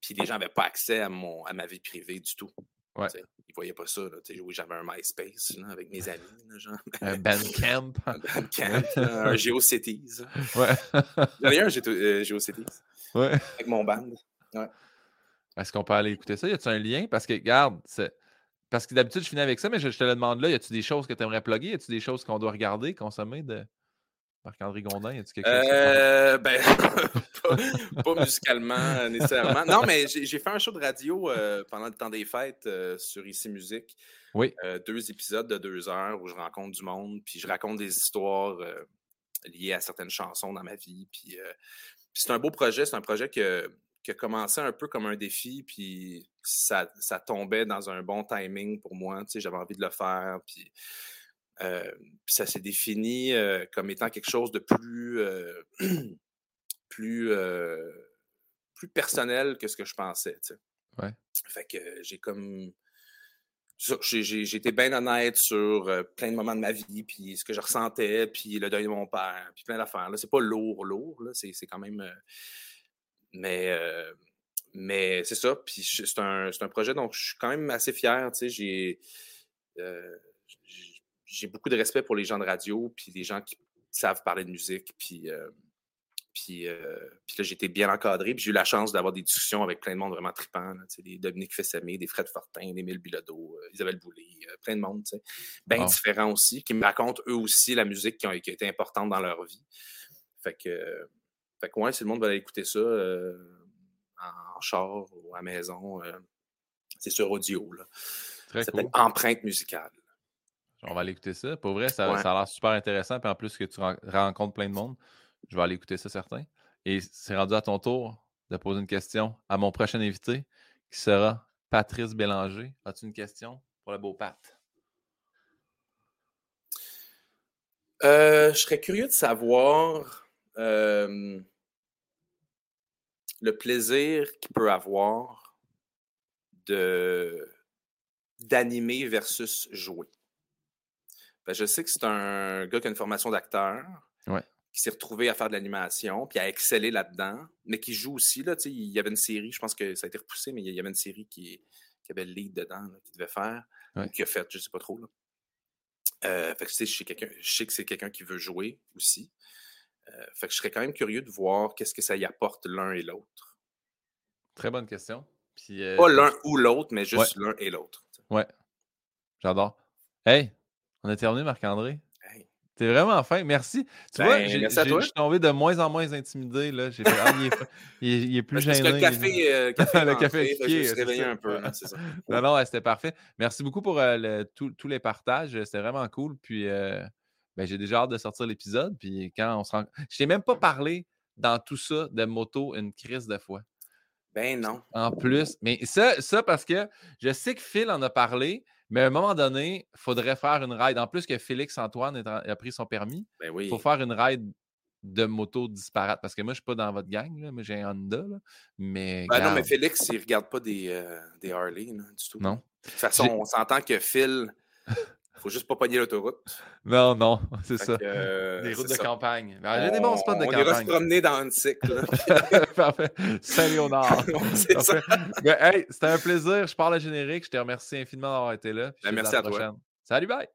Puis les gens n'avaient pas accès à, mon, à ma vie privée du tout. Ouais. Ils ne voyaient pas ça. Là. Oui, j'avais un MySpace là, avec mes amis. Là, genre. Un Bandcamp. un Bandcamp, un GeoCities. Ouais. J'en ai un euh, GeoCities. Ouais. Avec mon band. Ouais. Est-ce qu'on peut aller écouter ça? Y a-tu un lien? Parce que, regarde, parce que d'habitude, je finis avec ça, mais je, te le demande là. Y a-tu des choses que tu aimerais plugger? Y a-tu des choses qu'on doit regarder, consommer de. Marc-André Gondin, y a-tu quelque chose? Euh, ben, pas, musicalement nécessairement. Non, mais j'ai fait un show de radio euh, pendant le temps des fêtes euh, sur Ici Musique. Oui. deux épisodes de deux heures où je rencontre du monde, puis je raconte des histoires liées à certaines chansons dans ma vie. Puis, c'est un beau projet. C'est un projet qui a commencé un peu comme un défi, puis ça, ça tombait dans un bon timing pour moi. Tu sais, j'avais envie de le faire, puis euh, puis ça s'est défini euh, comme étant quelque chose de plus, euh, plus, plus personnel que ce que je pensais. Ouais. Fait que j'ai comme. J'ai été bien honnête sur plein de moments de ma vie, puis ce que je ressentais, puis le deuil de mon père, puis plein d'affaires. C'est pas lourd, lourd, c'est quand même. mais mais c'est ça, puis c'est un, un, projet dont je suis quand même assez fier. J'ai j'ai beaucoup de respect pour les gens de radio, puis les gens qui savent parler de musique, puis, euh, puis, euh, puis là, j'étais bien encadré, puis j'ai eu la chance d'avoir des discussions avec plein de monde vraiment trippant, des Dominique Fessamé, des Fred Fortin, des Mille Bilodeau, euh, Isabelle Boulay, plein de monde, bien différents aussi, qui me racontent eux aussi la musique qui, a été importante dans leur vie. Fait que, fait que ouais, si le monde va aller écouter ça en char ou à maison, c'est sur audio, là. Très ça cool. Empreinte musicale. On va aller écouter ça. Pour vrai, ça, a l'air super intéressant. Puis en plus que tu rencontres plein de monde, je vais aller écouter ça, certain. Et c'est rendu à ton tour de poser une question à mon prochain invité, qui sera Patrice Bélanger. As-tu une question pour le beau Pat? Euh, je serais curieux de savoir euh, le plaisir qu'il peut avoir de d'animer versus jouer. Ben, je sais que c'est un gars qui a une formation d'acteur, qui s'est retrouvé à faire de l'animation, puis à exceller là-dedans, mais qui joue aussi. Là, il y avait une série, je pense que ça a été repoussé, mais il y avait une série qui, avait le lead dedans, qu'il devait faire, qui a fait, je ne sais pas trop. Là. Euh, fait que, je, sais, je sais que c'est quelqu'un qui veut jouer aussi. Euh, fait que je serais quand même curieux de voir qu'est-ce que ça y apporte l'un et l'autre. Très bonne question. Puis, euh, Pas l'un ou l'autre, mais juste l'un et l'autre. Ouais. J'adore. Hey, on a terminé, Marc-André. T'es vraiment fin. Merci. Tu vois, ben, je suis tombé de moins en moins intimidé. Là. J'ai fait, ah, il, est, plus gêné. Parce que le café, euh, café le café je me suis un peu. c'est ça. non, non, c'était parfait. Merci beaucoup pour euh, tous les partages. C'était vraiment cool. Puis, euh, ben, j'ai déjà hâte de sortir l'épisode. Puis, quand on se rend... Je t'ai même pas parlé dans tout ça de moto une crise de foi. Ben non. En plus. Mais ça, ça parce que je sais que Phil en a parlé. Mais à un moment donné, il faudrait faire une ride. En plus que Félix Antoine a pris son permis, il ben faut faire une ride de moto disparate. Parce que moi, je ne suis pas dans votre gang, là, mais j'ai un Honda. Mais, ben non, mais Félix, il ne regarde pas des, euh, des Harley du tout. Non. De toute façon, on s'entend que Phil, faut juste pas pogner l'autoroute. Non, non, c'est ça. Euh, des routes de campagne. Ben, j'ai des bons spots de campagne. On ira se promener dans un cycle. Parfait. Saint-Léonard. c'est ça. Ben, hey, c'était un plaisir. Je parle à générique. Je te remercie infiniment d'avoir été là. Ben, merci à, à toi. Salut, bye.